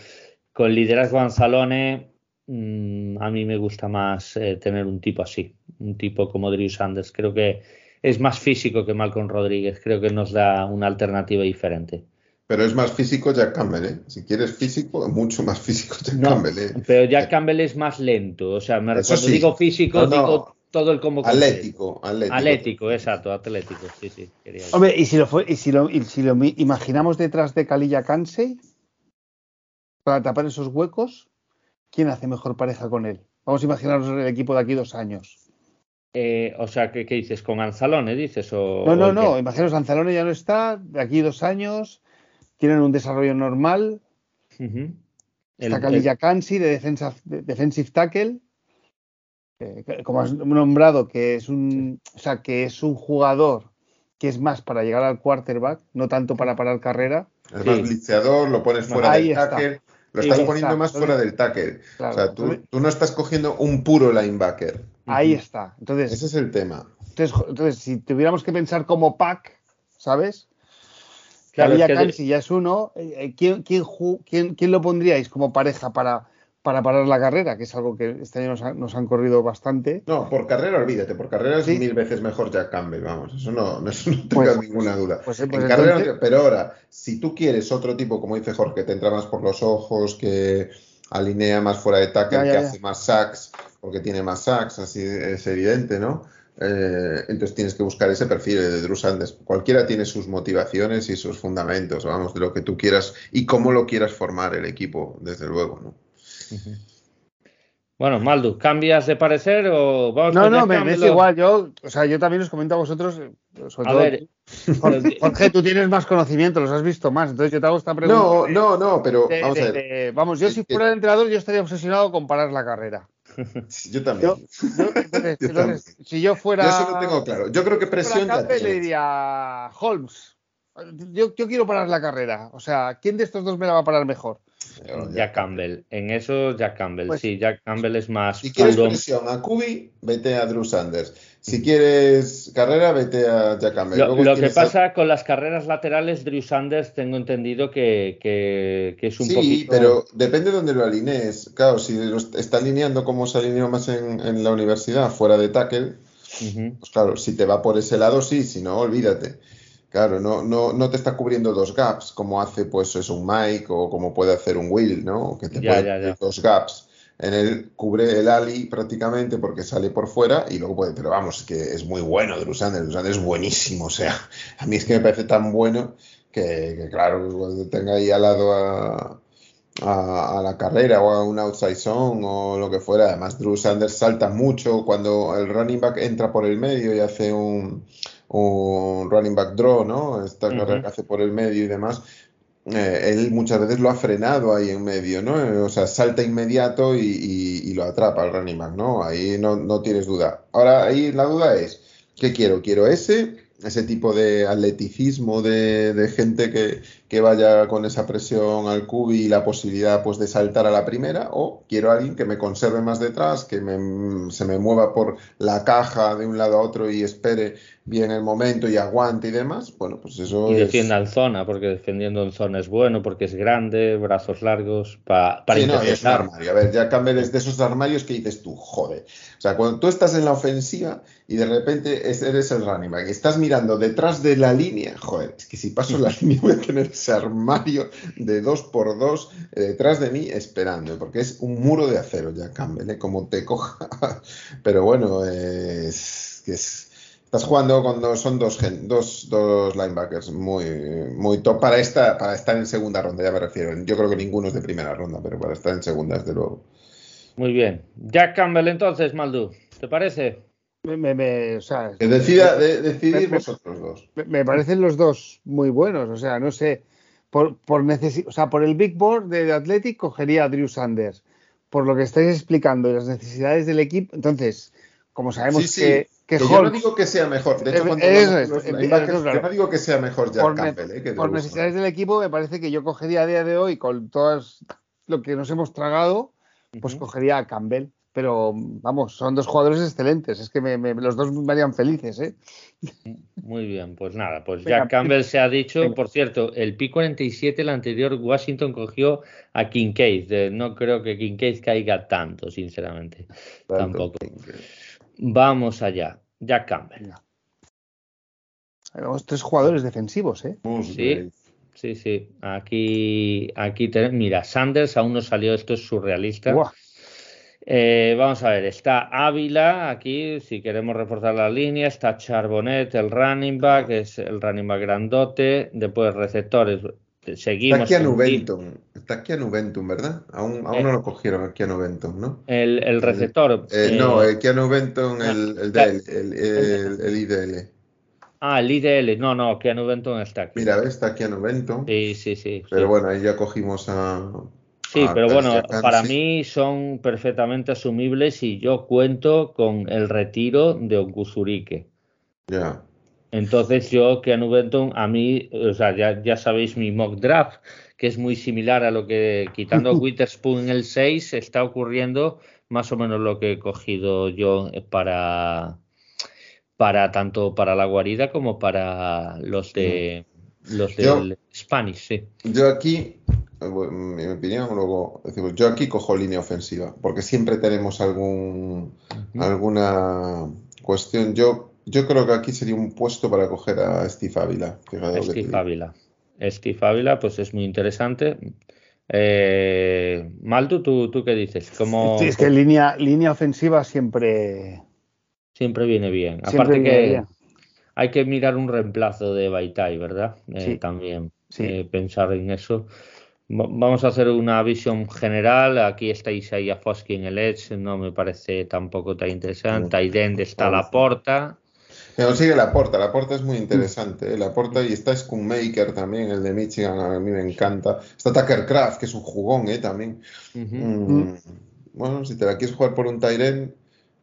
con liderazgo Anzalone, mm, a mí me gusta más eh, tener un tipo así, un tipo como Drew Sanders. Creo que es más físico que Malcolm Rodríguez. Creo que nos da una alternativa diferente. Pero es más físico Jack Campbell, ¿eh? Si quieres físico, mucho más físico Jack Campbell, ¿eh? Pero Jack Campbell es más lento. O sea, me, cuando digo físico, digo todo el como atlético, atlético. Atlético, exacto, atlético. Sí, sí. Hombre, y si lo, fue, y si lo, y si lo imaginamos detrás de Kalilla Kansey, para tapar esos huecos, ¿quién hace mejor pareja con él? Vamos a imaginarnos el equipo de aquí dos años. Eh, o sea, ¿qué, dices? ¿Con Anzalone dices? O, no, no, no. Imaginaos, Anzalone ya no está, de aquí dos años, tienen un desarrollo normal. Está Calilla Kansi de, defensa, defensive tackle. como has nombrado, que es un, o sea, que es un jugador que es más para llegar al quarterback, no tanto para parar carrera. Es más blitzeador, lo pones fuera del tackle. Lo estás poniendo más fuera del tackle. o sea, tú, tú, no estás cogiendo un puro linebacker. Ahí está. Entonces, Ese es el tema. Entonces, si tuviéramos que pensar como pack, ¿sabes? Claro, que si ya es uno, eh, eh, ¿quién, quién, quién, lo pondríais como pareja para, para parar la carrera? Que es algo que este año nos, han corrido bastante. No, por carrera olvídate, por carrera es mil veces mejor Jack Campbell, vamos, eso no, no, tengo pues, ninguna duda. Pues, pues pero ahora, si tú quieres otro tipo, como dice Jorge, que te entra más por los ojos, que alinea más fuera de tackle, que hace más sacks, porque tiene más sacks, así es evidente, ¿no? Eh, entonces tienes que buscar ese perfil de Drew Sanders. Cualquiera tiene sus motivaciones y sus fundamentos, vamos, de lo que tú quieras y cómo lo quieras formar el equipo, desde luego, ¿no? Bueno, Maldu, ¿cambias de parecer o vamos No, no, me, es igual. Yo, o sea, yo también os comento a vosotros. Eh, a ver, Jorge, tú tienes más conocimiento, los has visto más. Entonces yo te hago esta pregunta. No, no, no, pero vamos a ver. vamos, yo si fuera el entrenador, yo estaría obsesionado con parar la carrera. Yo también. Si yo fuera. Yo eso lo tengo claro. Yo creo que presión. le diría Holmes. Yo, yo quiero parar la carrera. O sea, ¿quién de estos dos me la va a parar mejor? Jack Campbell. En eso, Jack Campbell. Pues sí, Jack Campbell es más. Si quieres presión a Kubi, vete a Drew Sanders. Si quieres carrera, vete a Jack Campbell. Lo, que pasa con las carreras laterales, Drew Sanders, tengo entendido que, es un poquito. Sí, pero depende de dónde lo alinees. Claro, si lo está alineando como se alineó más en, la universidad, fuera de tackle, pues claro, si te va por ese lado, sí, si no, olvídate. Claro, no, no, no te está cubriendo dos gaps como hace pues es un Mike o como puede hacer un Will, ¿no? Que te puede dos gaps. En él cubre el Ali prácticamente porque sale por fuera y luego puede, pero vamos, que es muy bueno Drew Sanders, es buenísimo, o sea, a mí es que me parece tan bueno que, claro, cuando tenga ahí al lado a, a, la carrera o a un outside zone o lo que fuera, además Drew Sanders salta mucho cuando el running back entra por el medio y hace un un running back draw, ¿no? Esta carrera que hace por el medio y demás. Eh, él muchas veces lo ha frenado ahí en medio, ¿no? O sea, salta inmediato y, lo atrapa el running ¿no? Ahí no, no, tienes duda. Ahora, ahí la duda es, ¿qué quiero? ¿Quiero ese? Ese tipo de atleticismo de, de gente que, que, vaya con esa presión al cubi y la posibilidad pues de saltar a la primera o quiero a alguien que me conserve más detrás, que me, se me mueva por la caja de un lado a otro y espere bien el momento y aguante y demás, bueno, pues eso Y defienda en zona, porque defendiendo en zona es bueno, porque es grande, brazos largos, para sí, no, es un armario. A ver, ya Campbell es de esos armarios que dices tú, joder. O sea, cuando tú estás en la ofensiva y de repente eres el running back estás mirando detrás de la línea, joder, es que si paso la línea voy a tener ese armario de dos por dos eh, detrás de mí esperando, porque es un muro de acero ya Campbell, ¿eh? como te coja. Pero bueno, es que es Estás jugando cuando son dos, dos, dos linebackers muy, muy top para, esta, para estar en segunda ronda, ya me refiero. Yo creo que ninguno es de primera ronda, pero para estar en segunda, desde luego. Muy bien. Jack Campbell, entonces, Maldu, ¿te parece? Me, o sea, que decida, decidir vosotros dos. Me, parecen los dos muy buenos, o sea, no sé. Por, por, o sea, por el Big Board de Athletic cogería a Drew Sanders. Por lo que estáis explicando y las necesidades del equipo, entonces, como sabemos que yo no digo que sea mejor. De hecho, cuando yo no digo que sea mejor Jack Campbell. Eh, por necesidades del equipo, me parece que yo cogería a día de hoy, con todas lo que nos hemos tragado, pues cogería a Campbell. Pero vamos, son dos jugadores excelentes. Es que los dos me harían felices. ¿eh? Muy bien, pues nada, pues Jack Campbell se ha dicho. Por cierto, el P47, el anterior, Washington cogió a Kincaid. No creo que Kincaid caiga tanto, sinceramente. Tampoco. Vamos allá. Jack Campbell. Tenemos tres jugadores defensivos, ¿eh? Sí, sí, sí. Aquí, aquí tenemos. Mira, Sanders aún no salió, esto es surrealista. Eh, vamos a ver, está Ávila aquí, si queremos reforzar la línea, está Charbonnet, el running back, es el running back grandote, después receptores, seguimos. Está Keanu Benton, está Keanu Benton, ¿verdad? Aún, aún no lo cogieron a Keanu Benton, ¿no? El, el receptor. Eh, no, el Keanu Benton, el, el, el, el, el, IDL. Ah, el IDL, no, no, Keanu Benton está aquí. Mira, está Keanu Benton. Sí, sí, sí. Pero bueno, ahí ya cogimos a. Sí, pero bueno, para mí son perfectamente asumibles y yo cuento con el retiro de Onguzurique. Ya. Entonces yo, Keanu Benton, a mí, o sea, ya, ya, sabéis mi mock draft, que es muy similar a lo que, quitando a Witherspoon en el 6, está ocurriendo más o menos lo que he cogido yo para, para tanto para la guarida como para los de los del Spanish, sí. Yo aquí, en mi opinión, luego decimos, yo aquí cojo línea ofensiva, porque siempre tenemos algún alguna cuestión. Yo yo creo que aquí sería un puesto para coger a Steve Ávila. Steve Ávila. Steve Ávila, pues es muy interesante. Eh, Maltu, ¿tú, ¿tú qué dices? Sí, es que línea, línea ofensiva siempre. siempre viene bien. Aparte que hay que mirar un reemplazo de Baitai, ¿verdad? Eh, también eh, pensar en eso. Vamos a hacer una visión general. Aquí está Isaiah Foskey en el Edge, no me parece tampoco tan interesante. Taidend está la porta. Pero sigue la porta, la porta es muy interesante. ¿eh? La porta y está Schoonmaker también, el de Michigan, a mí me encanta. Está Tucker Craft, que es un jugón ¿eh? también. Mm, bueno, si te la quieres jugar por un Tyrant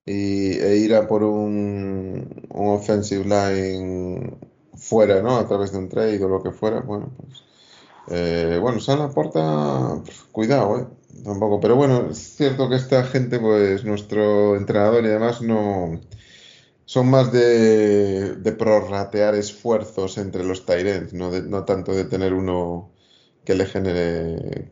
y, e ir a por un, un offensive line fuera, ¿no? A través de un trade o lo que fuera, bueno, pues eh, bueno, la Porta, cuidado, eh, tampoco. Pero bueno, es cierto que esta gente, pues nuestro entrenador y demás, no son más de, de prorratear esfuerzos entre los Tyrants, no, no tanto de tener uno que le genere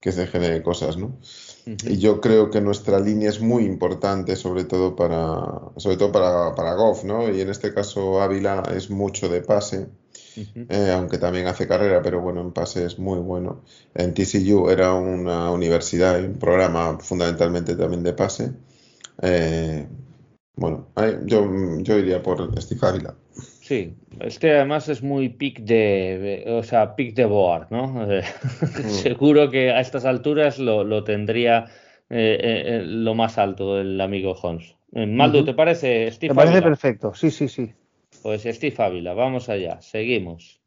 que se genere cosas, ¿no? Y yo creo que nuestra línea es muy importante, sobre todo para, sobre todo para, para Goff, ¿no? Y en este caso Ávila es mucho de pase eh, aunque también hace carrera, pero bueno, en pase es muy bueno. En TCU era una universidad y un programa fundamentalmente también de pase. Eh, bueno, yo, yo iría por Steve Ávila. Sí, este además es muy pick de, o sea, pick de board, ¿no? Mm. Seguro que a estas alturas lo, tendría eh, lo más alto el amigo Holmes. Maldo, ¿te parece, Steve? Me parece perfecto, sí, sí, sí. Pues Steve Ávila, vamos allá, seguimos.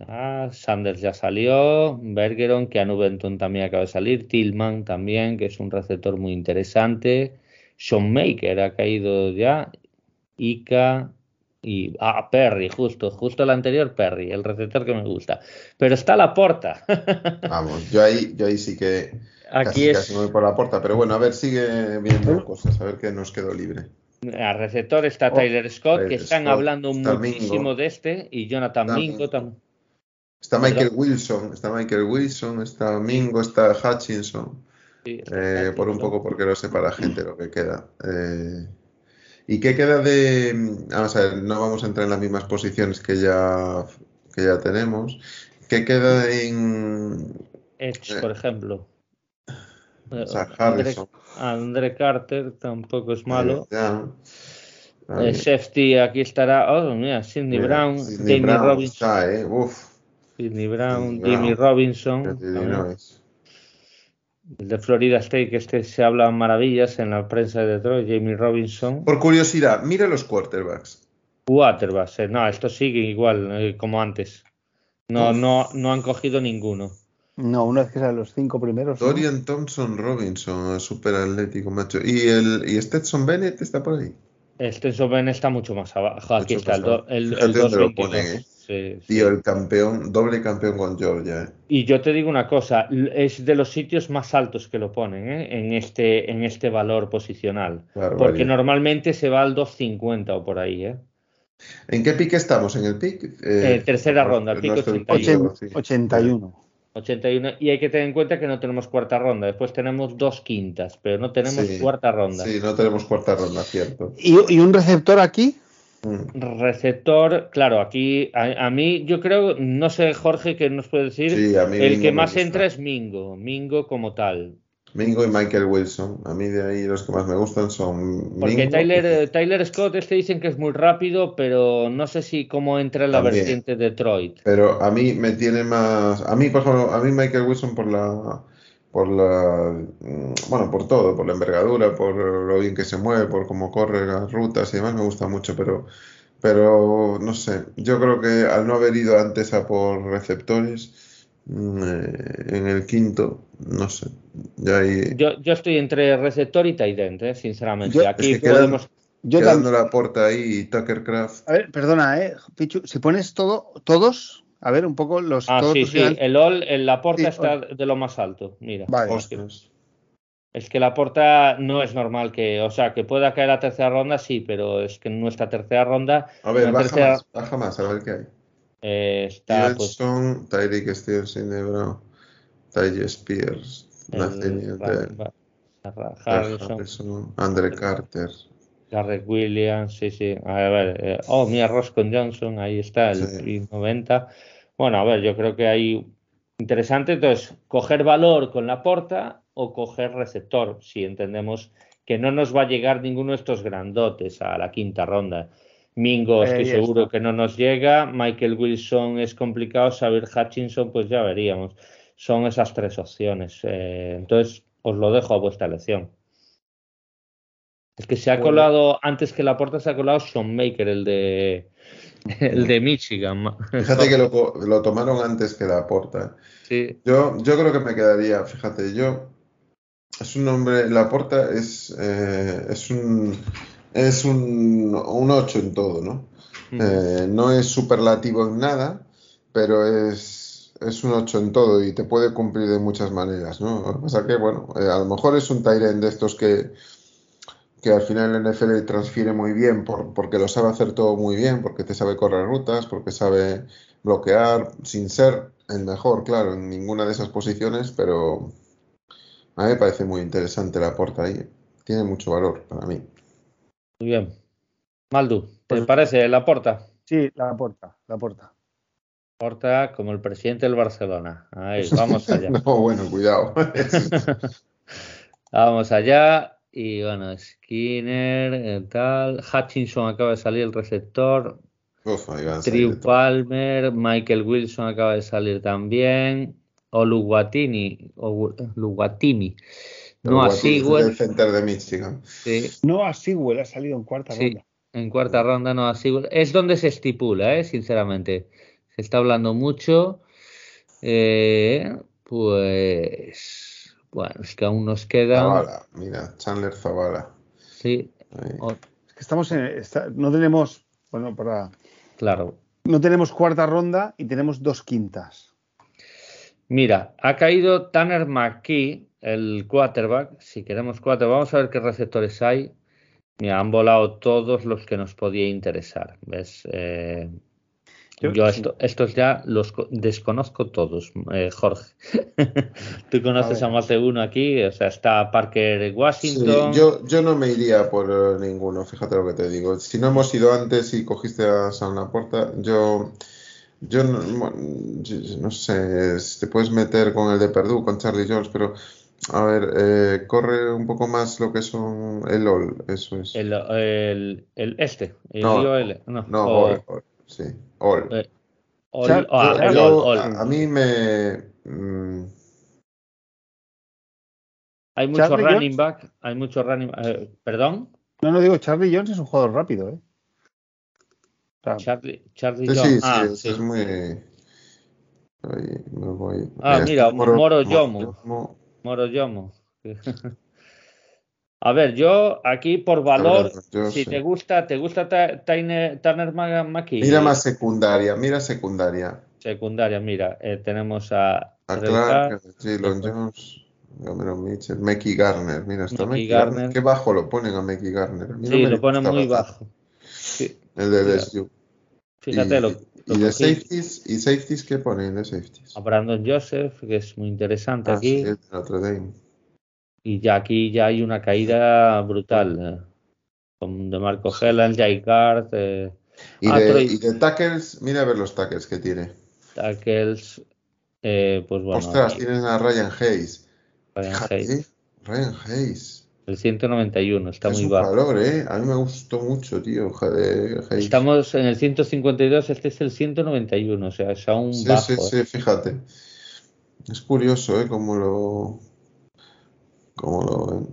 Ah, Sanders ya salió, Bergeron, que a Benton también acaba de salir, Tillman también, que es un receptor muy interesante, Sean Maker ha caído ya, Ika y ah, Perry, justo, justo el anterior Perry, el receptor que me gusta. Pero está la porta. Vamos, yo ahí, yo ahí sí que Aquí es... casi me voy por la puerta, pero bueno, a ver, sigue viendo cosas, a ver qué nos quedó libre. A receptor está oh, Tyler Scott, que están hablando muchísimo de este, y Jonathan Mingo también. Está Michael Wilson, está Michael Wilson, está Mingo, está Hutchinson. Eh, por un poco porque lo sepa la gente lo que queda. Eh, ¿Y qué queda de.? Vamos a ver, no vamos a entrar en las mismas posiciones que ya, que ya tenemos. ¿Qué queda en. Edge, por ejemplo. O sea, Harrison. André Carter tampoco es malo. Eh, safety aquí estará. Oh, mira, Sidney Brown, Jamie Robinson. eh. Sidney Brown, Jimmy Robinson. El de Florida State, que este se habla maravillas en la prensa de Detroit, Jamie Robinson. Por curiosidad, mira los quarterbacks. Quarterbacks, eh, no, estos siguen igual eh, como antes. No, no, no han cogido ninguno. No, una vez que sean los cinco primeros. Dorian Thompson Robinson, super atlético, macho. ¿Y, el, ¿Y Stetson Bennett está por ahí? Stetson Bennett está mucho más abajo. Aquí está el, el, ¿eh? Tío, el campeón, doble campeón con Georgia. ¿eh? Y yo te digo una cosa, es de los sitios más altos que lo ponen ¿eh? en, este, en este valor posicional. porque normalmente se va al 2.50 o por ahí. ¿eh? ¿En qué pick estamos? ¿En el pick? tercera ronda, el pick 81. 81. 81 y hay que tener en cuenta que no tenemos cuarta ronda, después tenemos dos quintas, pero no tenemos cuarta ronda. Sí, no tenemos cuarta ronda, cierto. ¿Y, un receptor aquí? Mm. Receptor, claro, aquí a, mí yo creo, no sé Jorge qué nos puede decir, el que más entra es Mingo, Mingo como tal. Mingo y Michael Wilson. A mí de ahí los que más me gustan son. Porque Tyler, Tyler Scott, este dicen que es muy rápido, pero no sé si cómo entra en la vertiente Detroit. Pero a mí me tiene más. A mí, por ejemplo, a mí Michael Wilson por la. Por la. Mm, bueno, por todo, por la envergadura, por lo bien que se mueve, por cómo corre las rutas y demás, me gusta mucho, pero. Pero no sé, yo creo que al no haber ido antes a por receptores, Mm, eh, en el quinto, no sé. yo, yo, estoy entre receptor y tight end, eh, sinceramente. Aquí podemos. yo quedando la puerta ahí Tuckercraft. A ver, perdona, eh, Pichu, si pones todo, todos, a ver, un poco los. Ah, sí, sí, el all, en la porta está de lo más alto. Mira. Vale. Es que la porta no es normal que, o sea, que pueda caer a tercera ronda, sí, pero es que en nuestra tercera ronda. A ver, baja, más, baja más, a ver qué hay. Eh, está pues, Tyreek Stevenson, Ty Spears, Nathaniel Harrison, Andre Carter. Garrett Williams, sí, sí. A ver, eh, oh, mira, Roscon Johnson, ahí está, el 90. Bueno, a ver, yo creo que hay interesante. Entonces, coger valor con la porta o coger receptor, si entendemos que no nos va a llegar ninguno de estos grandotes a la quinta ronda. Mingo estoy seguro que no nos llega, Michael Wilson es complicado, saber Hutchinson pues ya veríamos. Son esas tres opciones. Eh, entonces os lo dejo a vuestra elección. Es que se ha colado, antes que la puerta se ha colado Sean Maker, el de el de Michigan. Fíjate que lo, tomaron antes que la puerta. Sí. Yo, yo creo que me quedaría, fíjate, yo es un nombre, la puerta es, eh, es un es un, un 8 en todo, ¿no? Eh, no es superlativo en nada, pero es, es un 8 en todo y te puede cumplir de muchas maneras, ¿no? Lo que pasa que, bueno, eh, a lo mejor es un Tyren de estos que, que al final el NFL transfiere muy bien por, porque lo sabe hacer todo muy bien, porque te sabe correr rutas, porque sabe bloquear, sin ser el mejor, claro, en ninguna de esas posiciones, pero a mí me parece muy interesante la puerta ahí. Tiene mucho valor para mí. Muy bien. Maldu, ¿te pues, parece la porta? Sí, la porta, la porta. Porta como el presidente del Barcelona. Ahí, vamos allá. no, bueno, cuidado. vamos allá. Y bueno, Skinner, eh, tal. Hutchinson acaba de salir el receptor. Triu Palmer, Michael Wilson acaba de salir también. Oluwatini, Oluwatini no Sewell. El center de Michigan. Sí. Noah Sewell ha salido en cuarta sí, ronda. En cuarta ronda Noah Sewell. Es donde se estipula, ¿eh? sinceramente. Se está hablando mucho. Eh, pues. Bueno, es que aún nos queda. Zavala, mira, Chandler Zavala. Sí. Es que estamos en. no tenemos. Bueno, para. Claro. No tenemos cuarta ronda y tenemos dos quintas. Mira, ha caído Tanner McKee el quarterback, si queremos cuatro, vamos a ver qué receptores hay. Mira, han volado todos los que nos podía interesar. ¿Ves? Eh, yo, estos ya los desconozco todos, eh, Jorge. Tú conoces a, más de uno aquí, o sea, está Parker Washington. yo, yo no me iría por eh, ninguno, fíjate lo que te digo. Si no hemos ido antes y cogiste a San Laporta, yo, yo no, no sé, te puedes meter con el de Perdue, con Charlie Jones, pero a ver, eh, corre un poco más lo que son el all, eso es. El, el, el este, el no, no, sí, all. Eh, all, ah, all, A, mí me... Mm, hay mucho running back, hay mucho running eh, ¿Perdón? No, no digo, Charlie Jones es un jugador rápido, ¿eh? Charlie, Charlie sí, Jones. Sí, ah, sí, es muy... Ahí me voy. Ah, mira, Moro, Moro Yomo. Moroyomo. A ver, yo aquí por valor, si te gusta, ¿te gusta Tanner McKee? Mira más secundaria, mira secundaria. Secundaria, mira, eh, tenemos a... A Clark, Jalen Jones, Cameron Mitchell, Mickey Garner, mira, está Mickey Garner. Qué bajo lo ponen a Mickey Garner. sí, lo ponen muy bajo. El de LSU. Fíjate lo, ¿Y de safeties? ¿Y safeties qué ponen de safeties? A Brandon Joseph, que es muy interesante ah, aquí. Y ya aquí ya hay una caída brutal. Eh, con de Marco Helland, Jay Card. Eh. ¿Y, ah, de, ¿Y, de, tackles? Mira a ver los tackles que tiene. Tackles. Eh, pues bueno. Ostras, tienen a Ryan Hayes. Ryan Hayes. Ryan Hayes. El 191, está es muy un bajo. valor, ¿eh? A mí me gustó mucho, tío. Estamos en el 152, este es el 191, o sea, es aún sí, bajo. Sí, sí, fíjate. Es curioso, ¿eh? Cómo lo, cómo lo ven.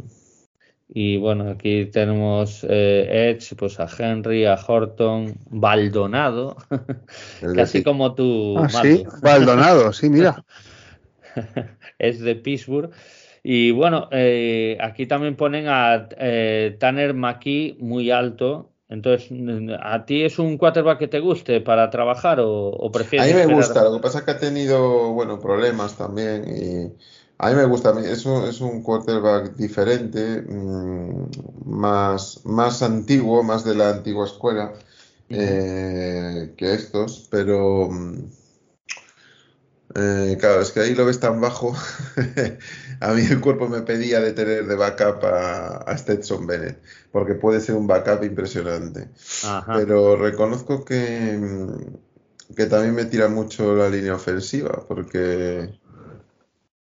Y bueno, aquí tenemos eh, Edge, pues a Henry, a Horton, Baldonado, casi como tú. Ah, sí, Baldonado, sí, mira. es de Pittsburgh. Y bueno, eh, aquí también ponen a eh, Tanner McKee muy alto. Entonces, ¿a ti es un quarterback que te guste para trabajar o, prefieres? A mí me gusta, lo que pasa es que ha tenido, bueno, problemas también y a mí me gusta, es un, es un quarterback diferente, mm, más, más antiguo, más de la antigua escuela eh, que estos, pero mm, eh, claro, es que ahí lo ves tan bajo. a mí el cuerpo me pedía de tener de backup a, Stetson Bennett, porque puede ser un backup impresionante. Pero reconozco que, que también me tira mucho la línea ofensiva, porque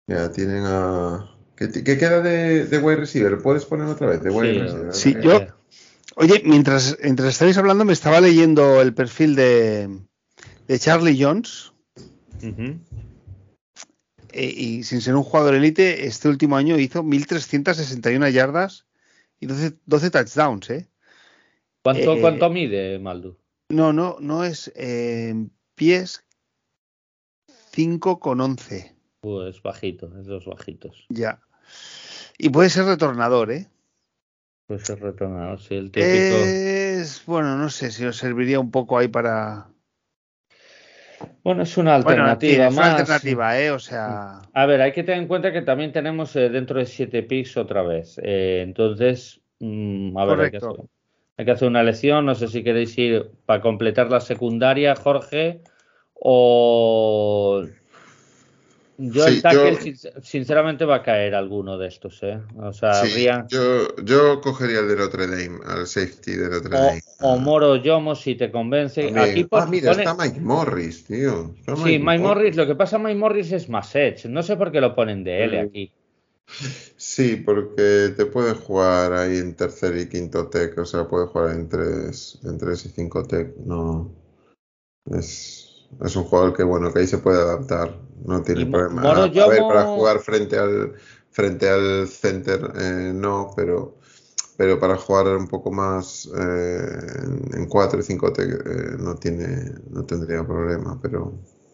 ya tienen a. ¿Qué, queda de, de wide receiver? ¿Puedes poner otra vez? De wide sí, receiver. Sí, yo. Oye, mientras, mientras estáis hablando, me estaba leyendo el perfil de, de Charlie Jones. Uh -huh. e, y sin ser un jugador elite, este último año hizo 1.361 yardas y 12, 12 touchdowns. ¿eh? ¿Cuánto, eh, ¿Cuánto mide Maldu? No, no, no es eh, pies 5 con 11. Pues bajito, es dos bajitos. Ya. Y puede ser retornador, ¿eh? Puede ser retornador, sí, el típico. Es, bueno, no sé si os serviría un poco ahí para. Bueno, es una alternativa bueno, es más. una alternativa, ¿eh? O sea. A ver, hay que tener en cuenta que también tenemos eh, dentro de 7 picks otra vez. Eh, entonces, mmm, a ver, hay que, hacer, hay que, hacer, una elección. No sé si queréis ir para completar la secundaria, Jorge, o yo sí, el tackle, yo, sinceramente, va a caer alguno de estos, ¿eh? O sea, sí, Rian... yo, yo, cogería el de Notre Dame, al safety de Notre Dame. O, o Moro Yomo, si te convence. También. Aquí ah, mira, pone... está Mike Morris, tío. Está sí, Mike, Morris. Lo que pasa Mike Morris es más edge. No sé por qué lo ponen de L aquí. Sí, porque te puede jugar ahí en tercer y quinto tech. O sea, puede jugar en tres, en tres y cinco tech. No. Es, es un jugador que, bueno, que ahí se puede adaptar no tiene problema. A, ver, para jugar frente al frente al center eh, no, pero pero para jugar un poco más eh, en 4 y 5 eh, no tiene no tendría problema, pero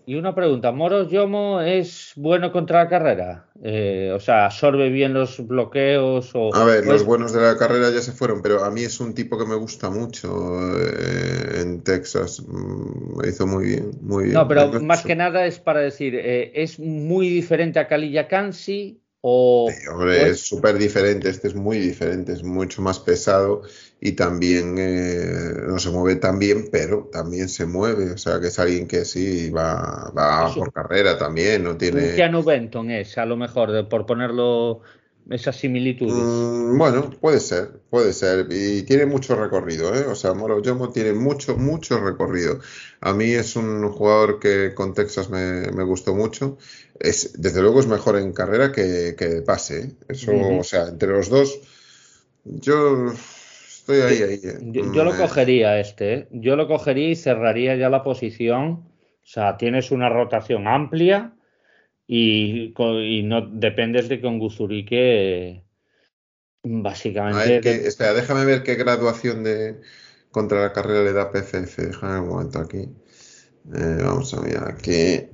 y una pregunta, ¿Moros Yomo es bueno contra la carrera? Eh, o sea, ¿absorbe bien los bloqueos? O, a ver, los buenos de la carrera ya se fueron, pero a mí es un tipo que me gusta mucho eh, en Texas. Mm, Me hizo muy bien, muy bien. No, pero más que nada es para decir, eh, ¿es muy diferente a Kalilla Kansi? O, sí, hombre, o es súper diferente, este es muy diferente, es mucho más pesado y también eh, no se mueve tan bien, pero también se mueve, o sea que es alguien que sí va, va por carrera también, no tiene... Benton es, a lo mejor, por ponerlo esas similitudes. Mm, bueno, puede ser, puede ser. Y tiene mucho recorrido, ¿eh? O sea, Moro Yomo tiene mucho, mucho recorrido. A mí es un jugador que con Texas me, me gustó mucho. Es, desde luego es mejor en carrera que, que pase. ¿eh? Eso, uh -huh. o sea, entre los dos, yo estoy ahí, ahí. ¿eh? Yo, yo, lo cogería este, ¿eh? Yo lo cogería y cerraría ya la posición. O sea, tienes una rotación amplia y, y no dependes de con Guzurique básicamente. Ver, que, espera, déjame ver qué graduación de contra la carrera le da PCF. Déjame un momento aquí. Eh, vamos a mirar aquí.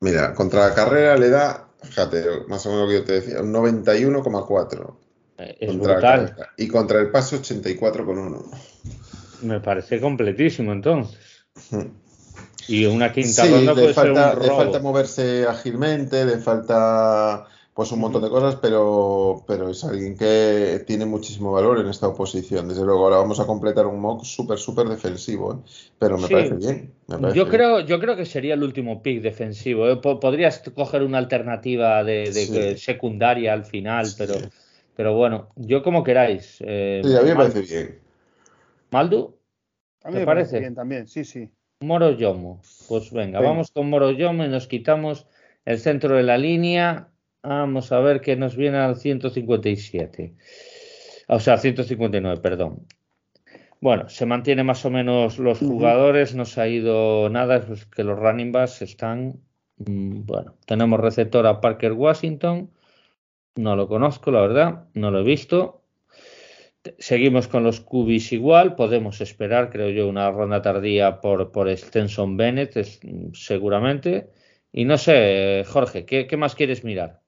Mira, contra la carrera le da, fíjate, más o menos lo que yo te decía, un 91,4. Es brutal. Y contra el paso 84,1. Me parece completísimo entonces. Y una quinta sí, ronda puede falta, ser un le falta moverse ágilmente, le falta pues un montón de cosas, pero, pero es alguien que tiene muchísimo valor en esta oposición. Desde luego, ahora vamos a completar un mock súper, súper defensivo, ¿eh? pero me Sí. parece bien. me parece Yo bien. creo, yo creo que sería el último pick defensivo. ¿eh? Po- Podrías coger una alternativa de, de Sí. secundaria al final, pero, pero bueno, yo como queráis. Eh, Sí, a mí me parece bien. Maldu, A mí ¿Te me parece? bien también, sí, sí. Moro Yomo. Pues venga, Venga. vamos con Moro Yomo y nos quitamos el centro de la línea. Vamos a ver qué nos viene al 157. O sea, 159, perdón. Bueno, se mantiene más o menos los jugadores, no se ha ido nada, es pues que los running backs están. mm, Bueno, tenemos receptor a Parker Washington, no lo conozco, la verdad, no lo he visto. Seguimos con los cubis igual, podemos esperar, creo yo, una ronda tardía por, por Stenson Bennett, es- seguramente. Y no sé, Jorge, ¿qué, qué más quieres mirar?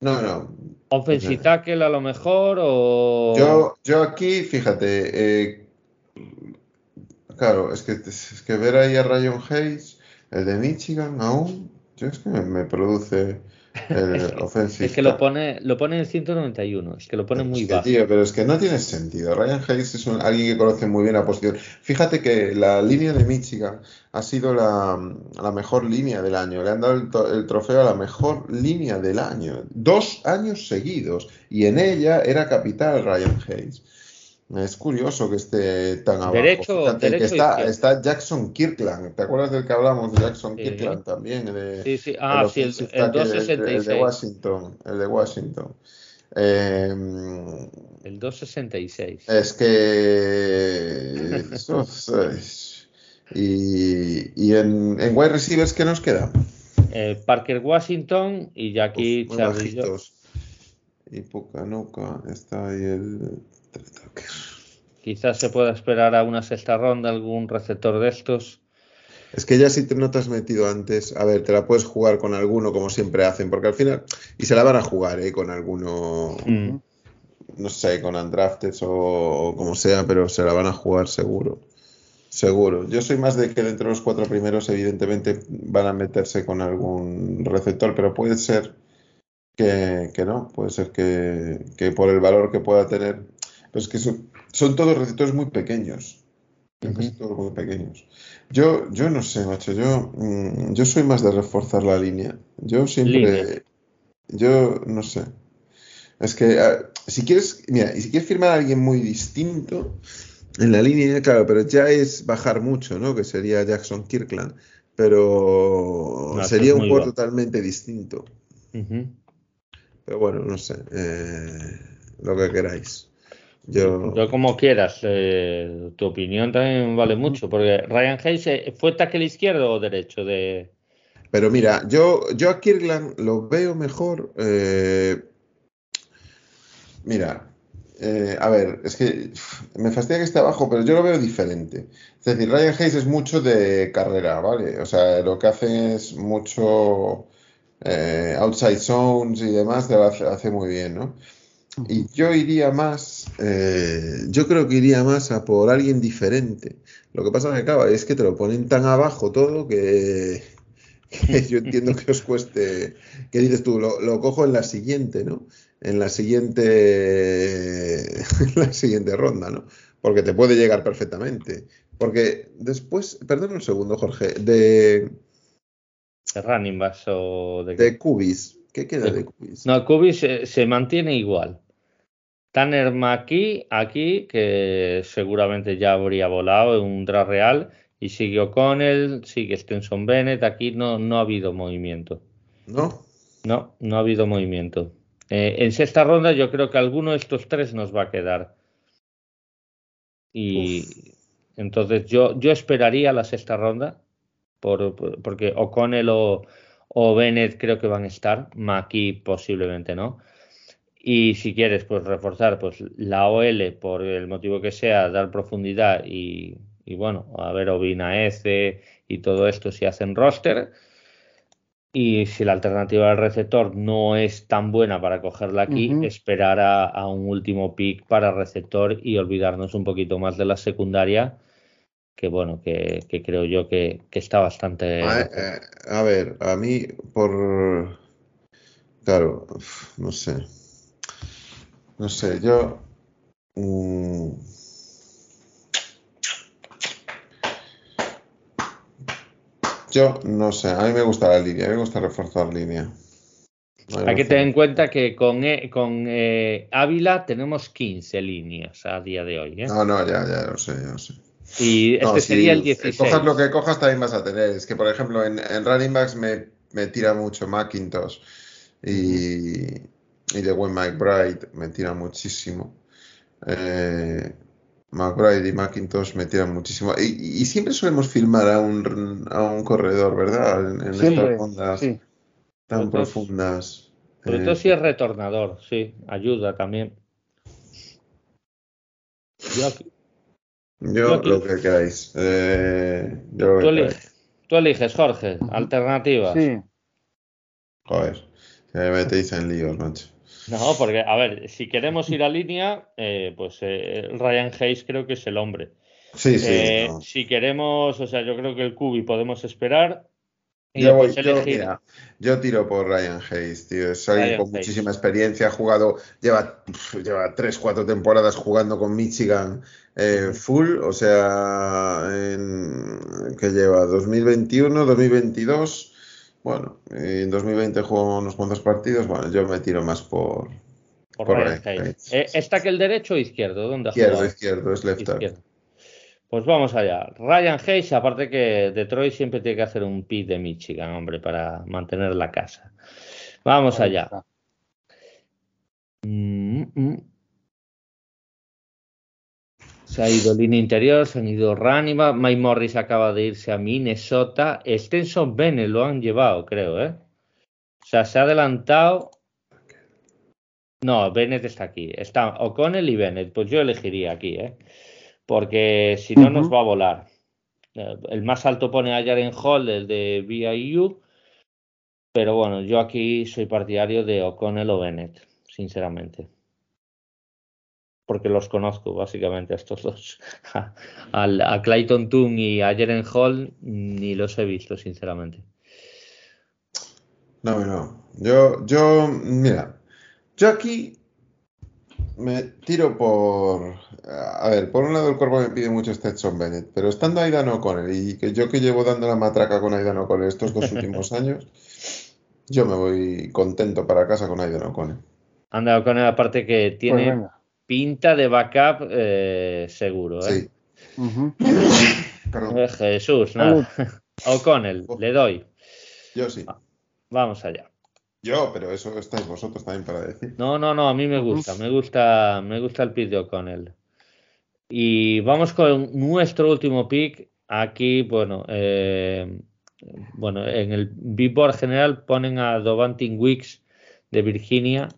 No, no. ¿Offensive tackle a lo mejor o...? Yo, yo aquí, fíjate, eh, claro, es que, es que ver ahí a Ryan Hayes, el de Michigan, aún, yo es que me, me produce el Es que- offensive Es que lo pone, lo pone en 191, es que lo pone muy Es que, bajo. tío, pero es que no tiene sentido. Ryan Hayes es un- alguien que conoce muy bien la posición. Fíjate que la línea de Michigan ha sido la, la mejor línea del año. Le han dado el, to- el trofeo a la mejor línea del año. Dos años seguidos. Y en ella era capital Ryan Hayes. Es curioso que esté tan abajo. Derecho, Fíjate derecho que está, Jackson Kirkland. ¿Te acuerdas del que hablamos de Jackson Sí. Kirkland también? De, Sí, sí. Ah, sí, el, offensive el tackle, el- El, 266. de Washington. El de Washington. Eh, El 266. es que. y y en, en wide receivers, ¿qué nos queda? Eh, Parker Washington y Jackie Charlie. Y Pucanuca está ahí el. Quizás se pueda esperar a una sexta ronda algún receptor de estos. Es que ya si te no te has metido antes, a ver, te la puedes jugar con alguno como siempre hacen, porque al final, y se la van a jugar, ¿eh? Con alguno, Mm. no sé, con undrafted o, o como sea, pero se la van a jugar seguro. Seguro. Yo soy más de que de entre los cuatro primeros, evidentemente, van a meterse con algún receptor, pero puede ser que, que no, puede ser que, que por el valor que pueda tener, pues que son, son todos receptores muy pequeños. Todos muy pequeños. Yo, yo no sé, macho, yo, mm, yo soy más de reforzar la línea. Yo siempre, Línea. yo no sé. Es que ah, si quieres, mira, y si quieres firmar a alguien muy distinto en la línea, claro, pero ya es bajar mucho, ¿no? Que sería Jackson Kirkland, pero No, sería un juego totalmente distinto. Pero bueno, no sé, eh, lo que queráis. Yo, Yo como quieras, eh, tu opinión también vale mucho, porque Ryan Hayes eh, fue tackle izquierdo o derecho de... Pero mira, yo, yo a Kirkland lo veo mejor. eh, mira, eh, a ver, es que me fastidia que esté abajo, pero yo lo veo diferente. Es decir, Ryan Hayes es mucho de carrera, ¿vale? O sea, lo que hace es mucho eh, outside zones y demás, lo hace, hace muy bien, ¿no? Y yo iría más, eh, yo creo que iría más a por alguien diferente. Lo que pasa es que, claro, es que te lo ponen tan abajo todo que, que yo entiendo que os cueste, que dices tú, lo, lo cojo en la siguiente, ¿no? En la siguiente, en la siguiente ronda, ¿no? Porque te puede llegar perfectamente. Porque después, perdón un segundo, Jorge, de, de running backs o de... de Cubis, ¿qué queda De- de Cubis? No, Kubi se, se mantiene igual. Tanner McKee aquí, que seguramente ya habría volado en un draft real, y sigue O'Connell, sigue Stenson Bennett, aquí no, no ha habido movimiento. ¿No? No, no ha habido movimiento. Eh, en sexta ronda yo creo que alguno de estos tres nos va a quedar. Y entonces yo, yo esperaría la sexta ronda, por, por- porque O'Connell o, o Bennett creo que van a estar, McKee posiblemente no. Y si quieres pues reforzar pues la OL por el motivo que sea, dar profundidad y, y bueno, a ver Ovina Eze y todo esto si hacen roster. Y si la alternativa del receptor no es tan buena para cogerla aquí, esperar a, a un último pick para receptor y olvidarnos un poquito más de la secundaria, que bueno, que, que creo yo que, que está bastante... A, eh, a ver, a mí por... Claro, no sé. No sé, yo... mm, yo no sé, a mí me gusta la línea, a mí me gusta reforzar línea. Hay que tener en cuenta que con, eh, con eh, Ávila tenemos 15 líneas a día de hoy. ¿eh? No, no, ya, ya lo sé, ya lo sé. Y este No, sería el 16. Cojas lo que cojas también vas a tener. Es que, por ejemplo, en, en running backs me, me tira mucho Macintosh y, y de buen McBride me tira muchísimo. Eh, McBride y Macintosh me tiran muchísimo. Y, y siempre solemos filmar a un, a un corredor, ¿verdad? En, en Siempre, estas rondas sí. tan profundas. Sobre Eh, todo si es retornador, sí, ayuda también. Yo aquí- yo yo lo que queráis. Eh, yo lo que tú, queráis. eliges, tú eliges, Jorge, alternativas. Sí. Joder, que me metéis en líos, macho. No, porque, a ver, si queremos ir a línea, eh, pues eh, Ryan Hayes creo que es el hombre. Sí, sí. Eh, no. Si queremos, o sea, yo creo que el Cubi podemos esperar. Yo, voy- después yo, elegir. mira, yo tiro por Ryan Hayes, tío. Es alguien con Hayes. muchísima experiencia, ha jugado, lleva, lleva tres, cuatro temporadas jugando con Michigan eh, full, o sea, en, que lleva 2021, 2022, bueno, y en 2020 jugó unos cuantos partidos, bueno, yo me tiro más por, Por Por Ryan Hayes. Hayes. Eh, ¿Está que el derecho o izquierdo? ¿Dónde ha Izquierdo, jugado? izquierdo, es left. Izquierdo. Pues vamos allá. Ryan Hayes, aparte que Detroit siempre tiene que hacer un pick de Michigan, hombre, para mantener la casa. Vamos allá. Mm, mm. Se ha ido línea interior, se han ido Ranima, Mike Morris acaba de irse a Minnesota, Stenson Bennett lo han llevado, creo, ¿eh? O sea, se ha adelantado. No, Bennett está aquí. Está O'Connell y Bennett. Pues yo elegiría aquí, ¿eh? Porque si no nos va a volar. Eh, El más alto pone a Jaren Hall, el de BYU. Pero bueno, yo aquí soy partidario de O'Connell o Bennett, sinceramente. Porque los conozco básicamente a estos dos. Al- a Clayton Toon y a Jaren Hall ni los he visto, sinceramente. No, no. Yo, yo, mira, yo aquí me tiro por. A ver, por un lado el cuerpo me pide mucho Stetson Bennett, pero estando Aidan O'Connell y que yo que llevo dando la matraca con Aidan O'Connell estos dos últimos años, yo me voy contento para casa con Aidan O'Connell. Anda O'Connell, aparte que Pues tiene pinta de backup eh, seguro, ¿eh? Sí. Perdón, Eh, Jesús, nada. O'Connell, le doy. yo sí. Vamos allá. Yo, pero eso estáis vosotros también para decir. No, no, no, a mí me gusta, me gusta, me gusta el pick de O'Connell. Y vamos con nuestro último pick. Aquí, bueno, eh, bueno, en el Big Board general ponen a Dovantin Wicks de Virginia.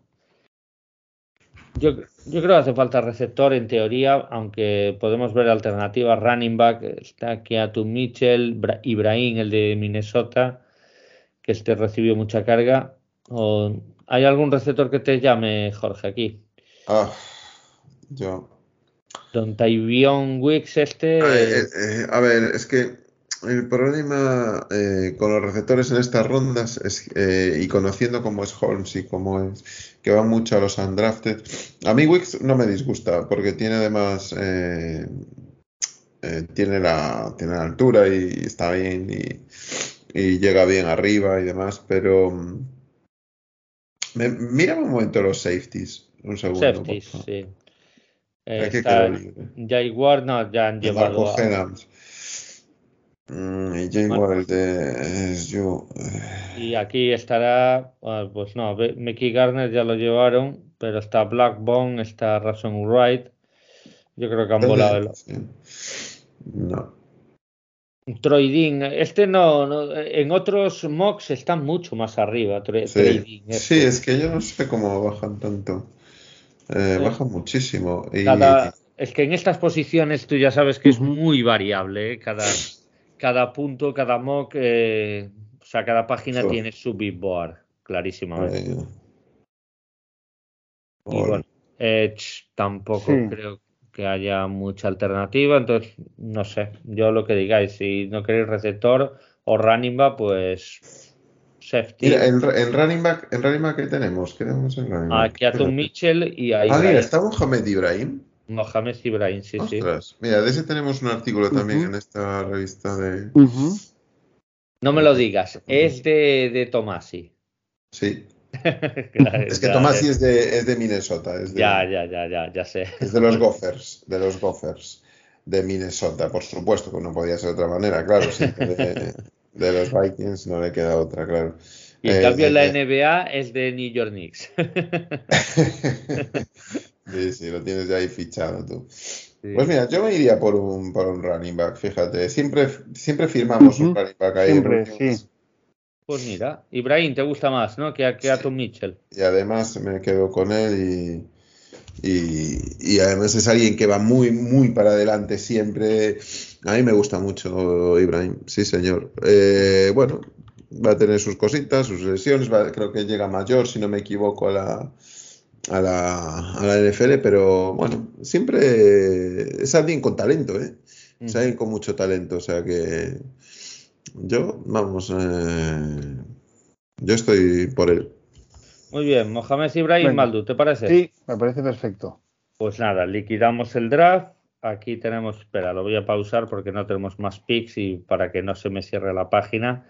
Yo, yo creo que hace falta receptor en teoría, aunque podemos ver alternativas. Running back, está Keatu Mitchell, Bra- Ibrahim, el de Minnesota, que este recibió mucha carga. O, ¿Hay algún receptor que te llame, Jorge, aquí? Ah, yo. Don Tyvion Wicks este... Eh, eh, eh, a ver, es que el problema eh, con los receptores en estas rondas es, eh, y conociendo cómo es Holmes y cómo es que va mucho a los undrafted, a mí Wicks no me disgusta porque tiene además eh, tiene la tiene la altura y está bien y, y llega bien arriba y demás, pero me, mira un momento los safeties, un segundo. Safeties, sí. Eh, está libre. Jaguar, no, ya han llevado a-. Mm, y Jay Ward de yo. Y aquí estará, ah, pues no, Mickey Garner ya lo llevaron, pero está Blackbone, está Rason Wright. Yo creo que han volado el. No. Troy Dean. Este no, no, en otros mocks está mucho más arriba. Troy, Troy Sí. Este. es que yo no sé cómo bajan tanto. Eh, Sí. bajan muchísimo. Y Cada- es que en estas posiciones tú ya sabes que es muy variable, ¿eh? Cada, cada punto, cada mock, eh, o sea, cada página tiene su big board, clarísimamente. Y bueno, bueno, Edge tampoco Sí. creo que haya mucha alternativa, entonces no sé, yo lo que digáis, si no queréis receptor o running back, pues safety. Mira, en, en running back, en running back, ¿qué tenemos? ¿Qué tenemos en running a back? Keaton Espérate. Mitchell y a Ah, mira, está Mohamed Ibrahim. Mohamed Ibrahim, sí, sí. Mira, de ese tenemos un artículo también en esta revista de. No me lo digas, es de, de Tomasi. Sí, es que ya, Tomasi es de, es de Minnesota, es de, ya, ya, ya, ya, ya sé. es de los Gophers, de los Gophers de Minnesota, por supuesto, que no podía ser de otra manera, claro, sí, de, de los Vikings no le queda otra, claro. Y en Eh, cambio en la eh, NBA es de New York Knicks. Sí, sí, lo tienes ya ahí fichado tú. Sí. Pues mira, yo me iría por un, por un running back, fíjate. Siempre, siempre firmamos un running back ahí. Siempre, sí. Pues mira, Ibrahim te gusta más, ¿no? Que a, que a Tom Mitchell. Y además me quedo con él y, y, y además es alguien que va muy, muy para adelante siempre. A mí me gusta mucho Ibrahim, sí señor. Eh, bueno, va a tener sus cositas, sus lesiones, va- creo que llega mayor, si no me equivoco, a la, a la, a la NFL, pero bueno, siempre es alguien con talento, ¿eh? Es alguien con mucho talento, o sea que yo, vamos, eh, yo estoy por él. Muy bien, Mohamed Ibrahim Venga. Maldu, ¿te parece? Sí, me parece perfecto. Pues nada, liquidamos el draft. Aquí tenemos, espera, lo voy a pausar porque no tenemos más picks y para que no se me cierre la página.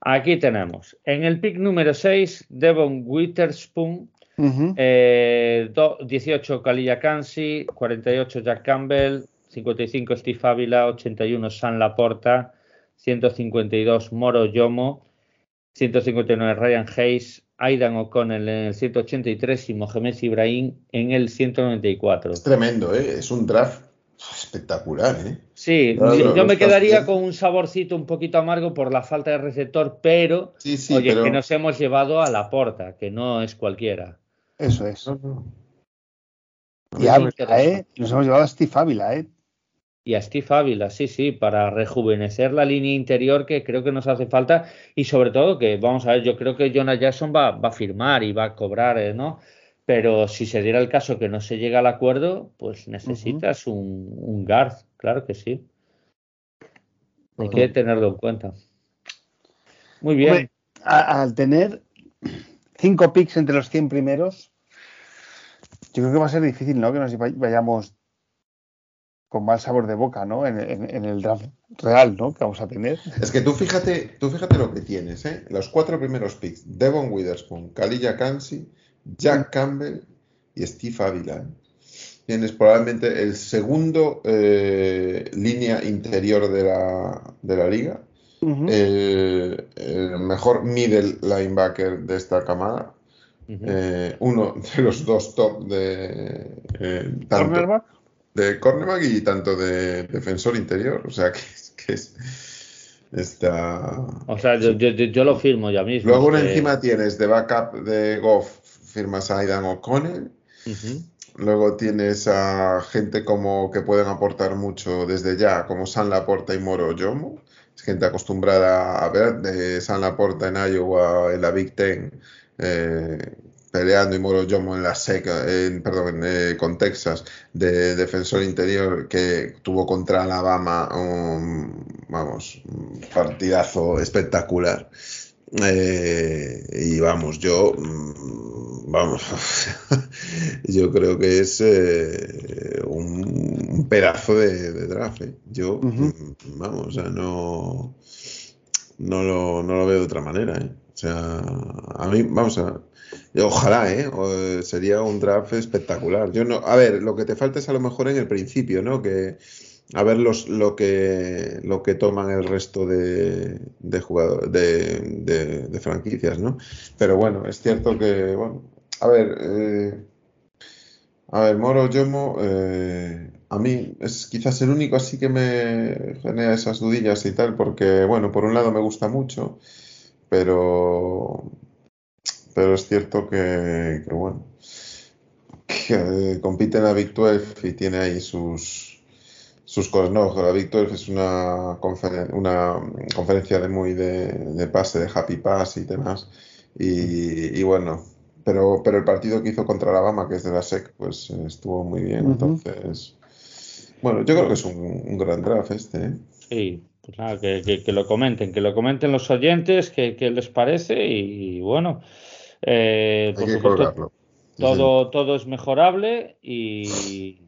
Aquí tenemos, en el pick número 6, Devon Witherspoon Uh eh, 18 Kalilla Kansi, 48 Jack Campbell, 55 Steve Avila, 81 San Laporta, 152 Moro Yomo, 159 Ryan Hayes, Aidan O'Connell en el 183 y Mohamed Ibrahim en el 194. Es tremendo, ¿eh? es un draft espectacular. ¿eh? Sí, yo, me quedaría con un saborcito un poquito amargo por la falta de receptor, pero oye, que nos hemos llevado a la porta, que no es cualquiera. Eso es. Y ¿eh? Nos hemos llevado a Steve Ávila, ¿eh? Y a Steve Ávila, sí, sí, para rejuvenecer la línea interior que creo que nos hace falta y sobre todo que, vamos a ver, yo creo que Jonah Jackson va, va a firmar y va a cobrar, eh, ¿no? Pero si se diera el caso que no se llega al acuerdo, pues necesitas un, un guard, claro que sí. Hay que tenerlo en cuenta. Muy bien. al tener cinco picks entre los 100 primeros, yo creo que va a ser difícil, ¿no? Que nos vayamos con mal sabor de boca, ¿no? En, el draft real, ¿no? Que vamos a tener. Es que tú fíjate, tú fíjate lo que tienes, ¿eh? Los cuatro primeros picks: Devon Witherspoon, Kalilla Kansi, Jack Campbell y Steve Avila. ¿eh? Tienes probablemente el segundo eh, línea interior de la, de la liga, el, mejor middle linebacker de esta camada, eh, uno de los dos top de tanto, de cornerback y tanto de defensor interior. O sea, que, que es. Está... O sea, yo, yo, lo firmo ya mismo. Luego encima tienes de backup de Goff, firmas a Aidan O'Connell. Luego tienes a gente como que pueden aportar mucho desde ya, como San Laporta y Moro Yomo. Es gente acostumbrada a ver de San Laporta en Iowa, en la Big Ten, eh, peleando y Moro Yomo en la seca, en, perdón, eh, con Texas, de defensor interior que tuvo contra Alabama un, vamos, un partidazo espectacular. Eh, y vamos, yo, mm, vamos, yo creo que es eh, un, pedazo de, draft. Yo, mm, vamos, o sea, no, no, lo, no lo veo de otra manera. O sea, a mí, vamos a, Ojalá, ¿eh? sería un draft espectacular. Yo no, a ver, lo que te falta es a lo mejor en el principio, ¿no? Que a ver los, lo que lo que toman el resto de, de jugadores de, de, franquicias, ¿no? Pero bueno, es cierto que, bueno, a ver, eh, a ver, Moro Yomo, eh, a mí es quizás el único así que me genera esas dudillas y tal, porque, bueno, por un lado me gusta mucho, pero pero es cierto que, bueno, que compite en la Big 12 y tiene ahí sus, sus cosas. No, la Big 12 es una, una conferencia de muy de, pase, de happy pass y demás. Y, bueno, pero, pero el partido que hizo contra Alabama, que es de la SEC, pues estuvo muy bien. Entonces, bueno, yo creo que es un, gran draft este. ¿eh? Sí, pues nada, que, lo comenten, que lo comenten los oyentes, que, les parece y bueno. Eh, todo, todo es mejorable y,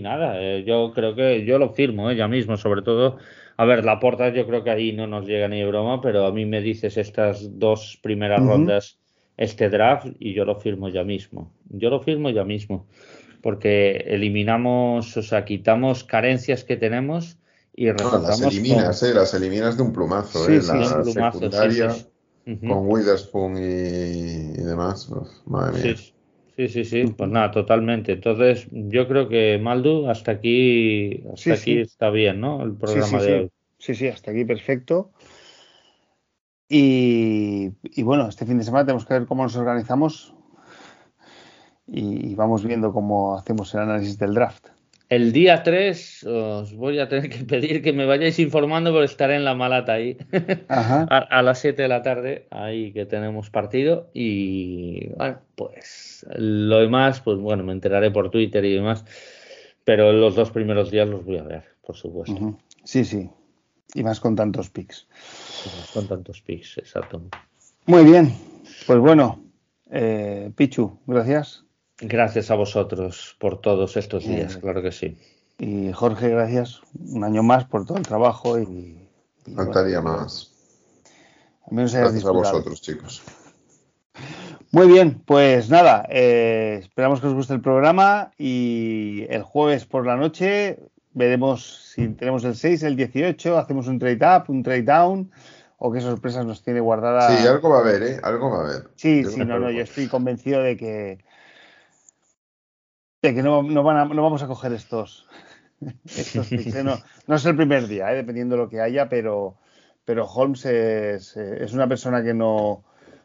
nada, eh, yo creo que yo lo firmo eh, ya mismo, sobre todo. A ver, la porta yo creo que ahí no nos llega ni broma, pero a mí me dices estas dos primeras rondas, este draft, y yo lo firmo ya mismo. Yo lo firmo ya mismo, porque eliminamos, o sea, quitamos carencias que tenemos y las eliminas, eh, las eliminas de un plumazo, eh, la secundaria con Witherspoon y, demás. madre mía. Sí, sí, sí, pues nada, totalmente. Entonces, yo creo que Maldu, hasta aquí, hasta aquí está bien, ¿no? El programa de hoy. Sí, sí, hasta aquí perfecto. Y, bueno, este fin de semana tenemos que ver cómo nos organizamos y vamos viendo cómo hacemos el análisis del draft. El día 3 os voy a tener que pedir que me vayáis informando porque estaré en la malata ahí A, las 7 de la tarde, ahí que tenemos partido y bueno, pues lo demás, pues bueno, me enteraré por Twitter y demás, pero los dos primeros días los voy a ver, por supuesto. Sí, sí, y más con tantos pics. con tantos pics, exacto. Muy bien, pues bueno, eh, Pichu, gracias. Gracias a vosotros por todos estos días, claro que sí. Y Jorge, gracias un año más por todo el trabajo y. Faltaría más. Al menos gracias a vosotros, chicos. Muy bien, pues nada, eh, esperamos que os guste el programa y el jueves por la noche veremos si tenemos el 6, el 18, hacemos un trade up, un trade down o qué sorpresas nos tiene guardada. Sí, algo va a haber, ¿eh? Algo va a haber. Sí, sí, no, no, yo estoy convencido de que que no, no, van a, no vamos a coger estos, estos picks, ¿eh? no, no, es el primer día, ¿eh? dependiendo de lo que haya, pero, pero Holmes es, es una persona que no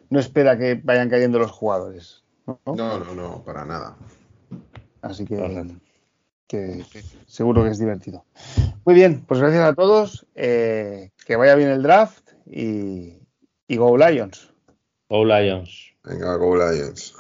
no espera que vayan cayendo los jugadores. No, no, no, para nada. Así que, que, seguro que es divertido. Muy bien, pues gracias a todos. Eh, que vaya bien el draft y, y Go Lions. Go Lions. Venga, Go Lions.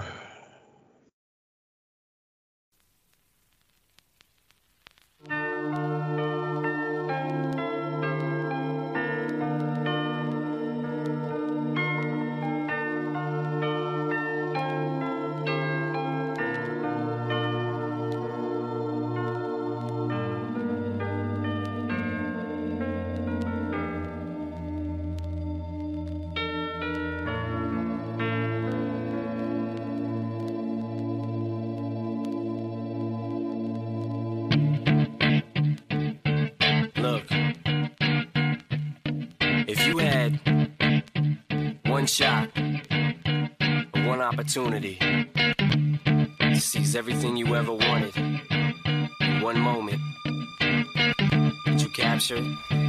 Shot, one opportunity to seize everything you ever wanted in one moment. Did you capture it?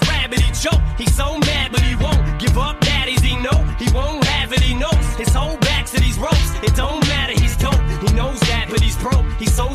It don't matter. He's dope. He knows that, but he's broke. He's so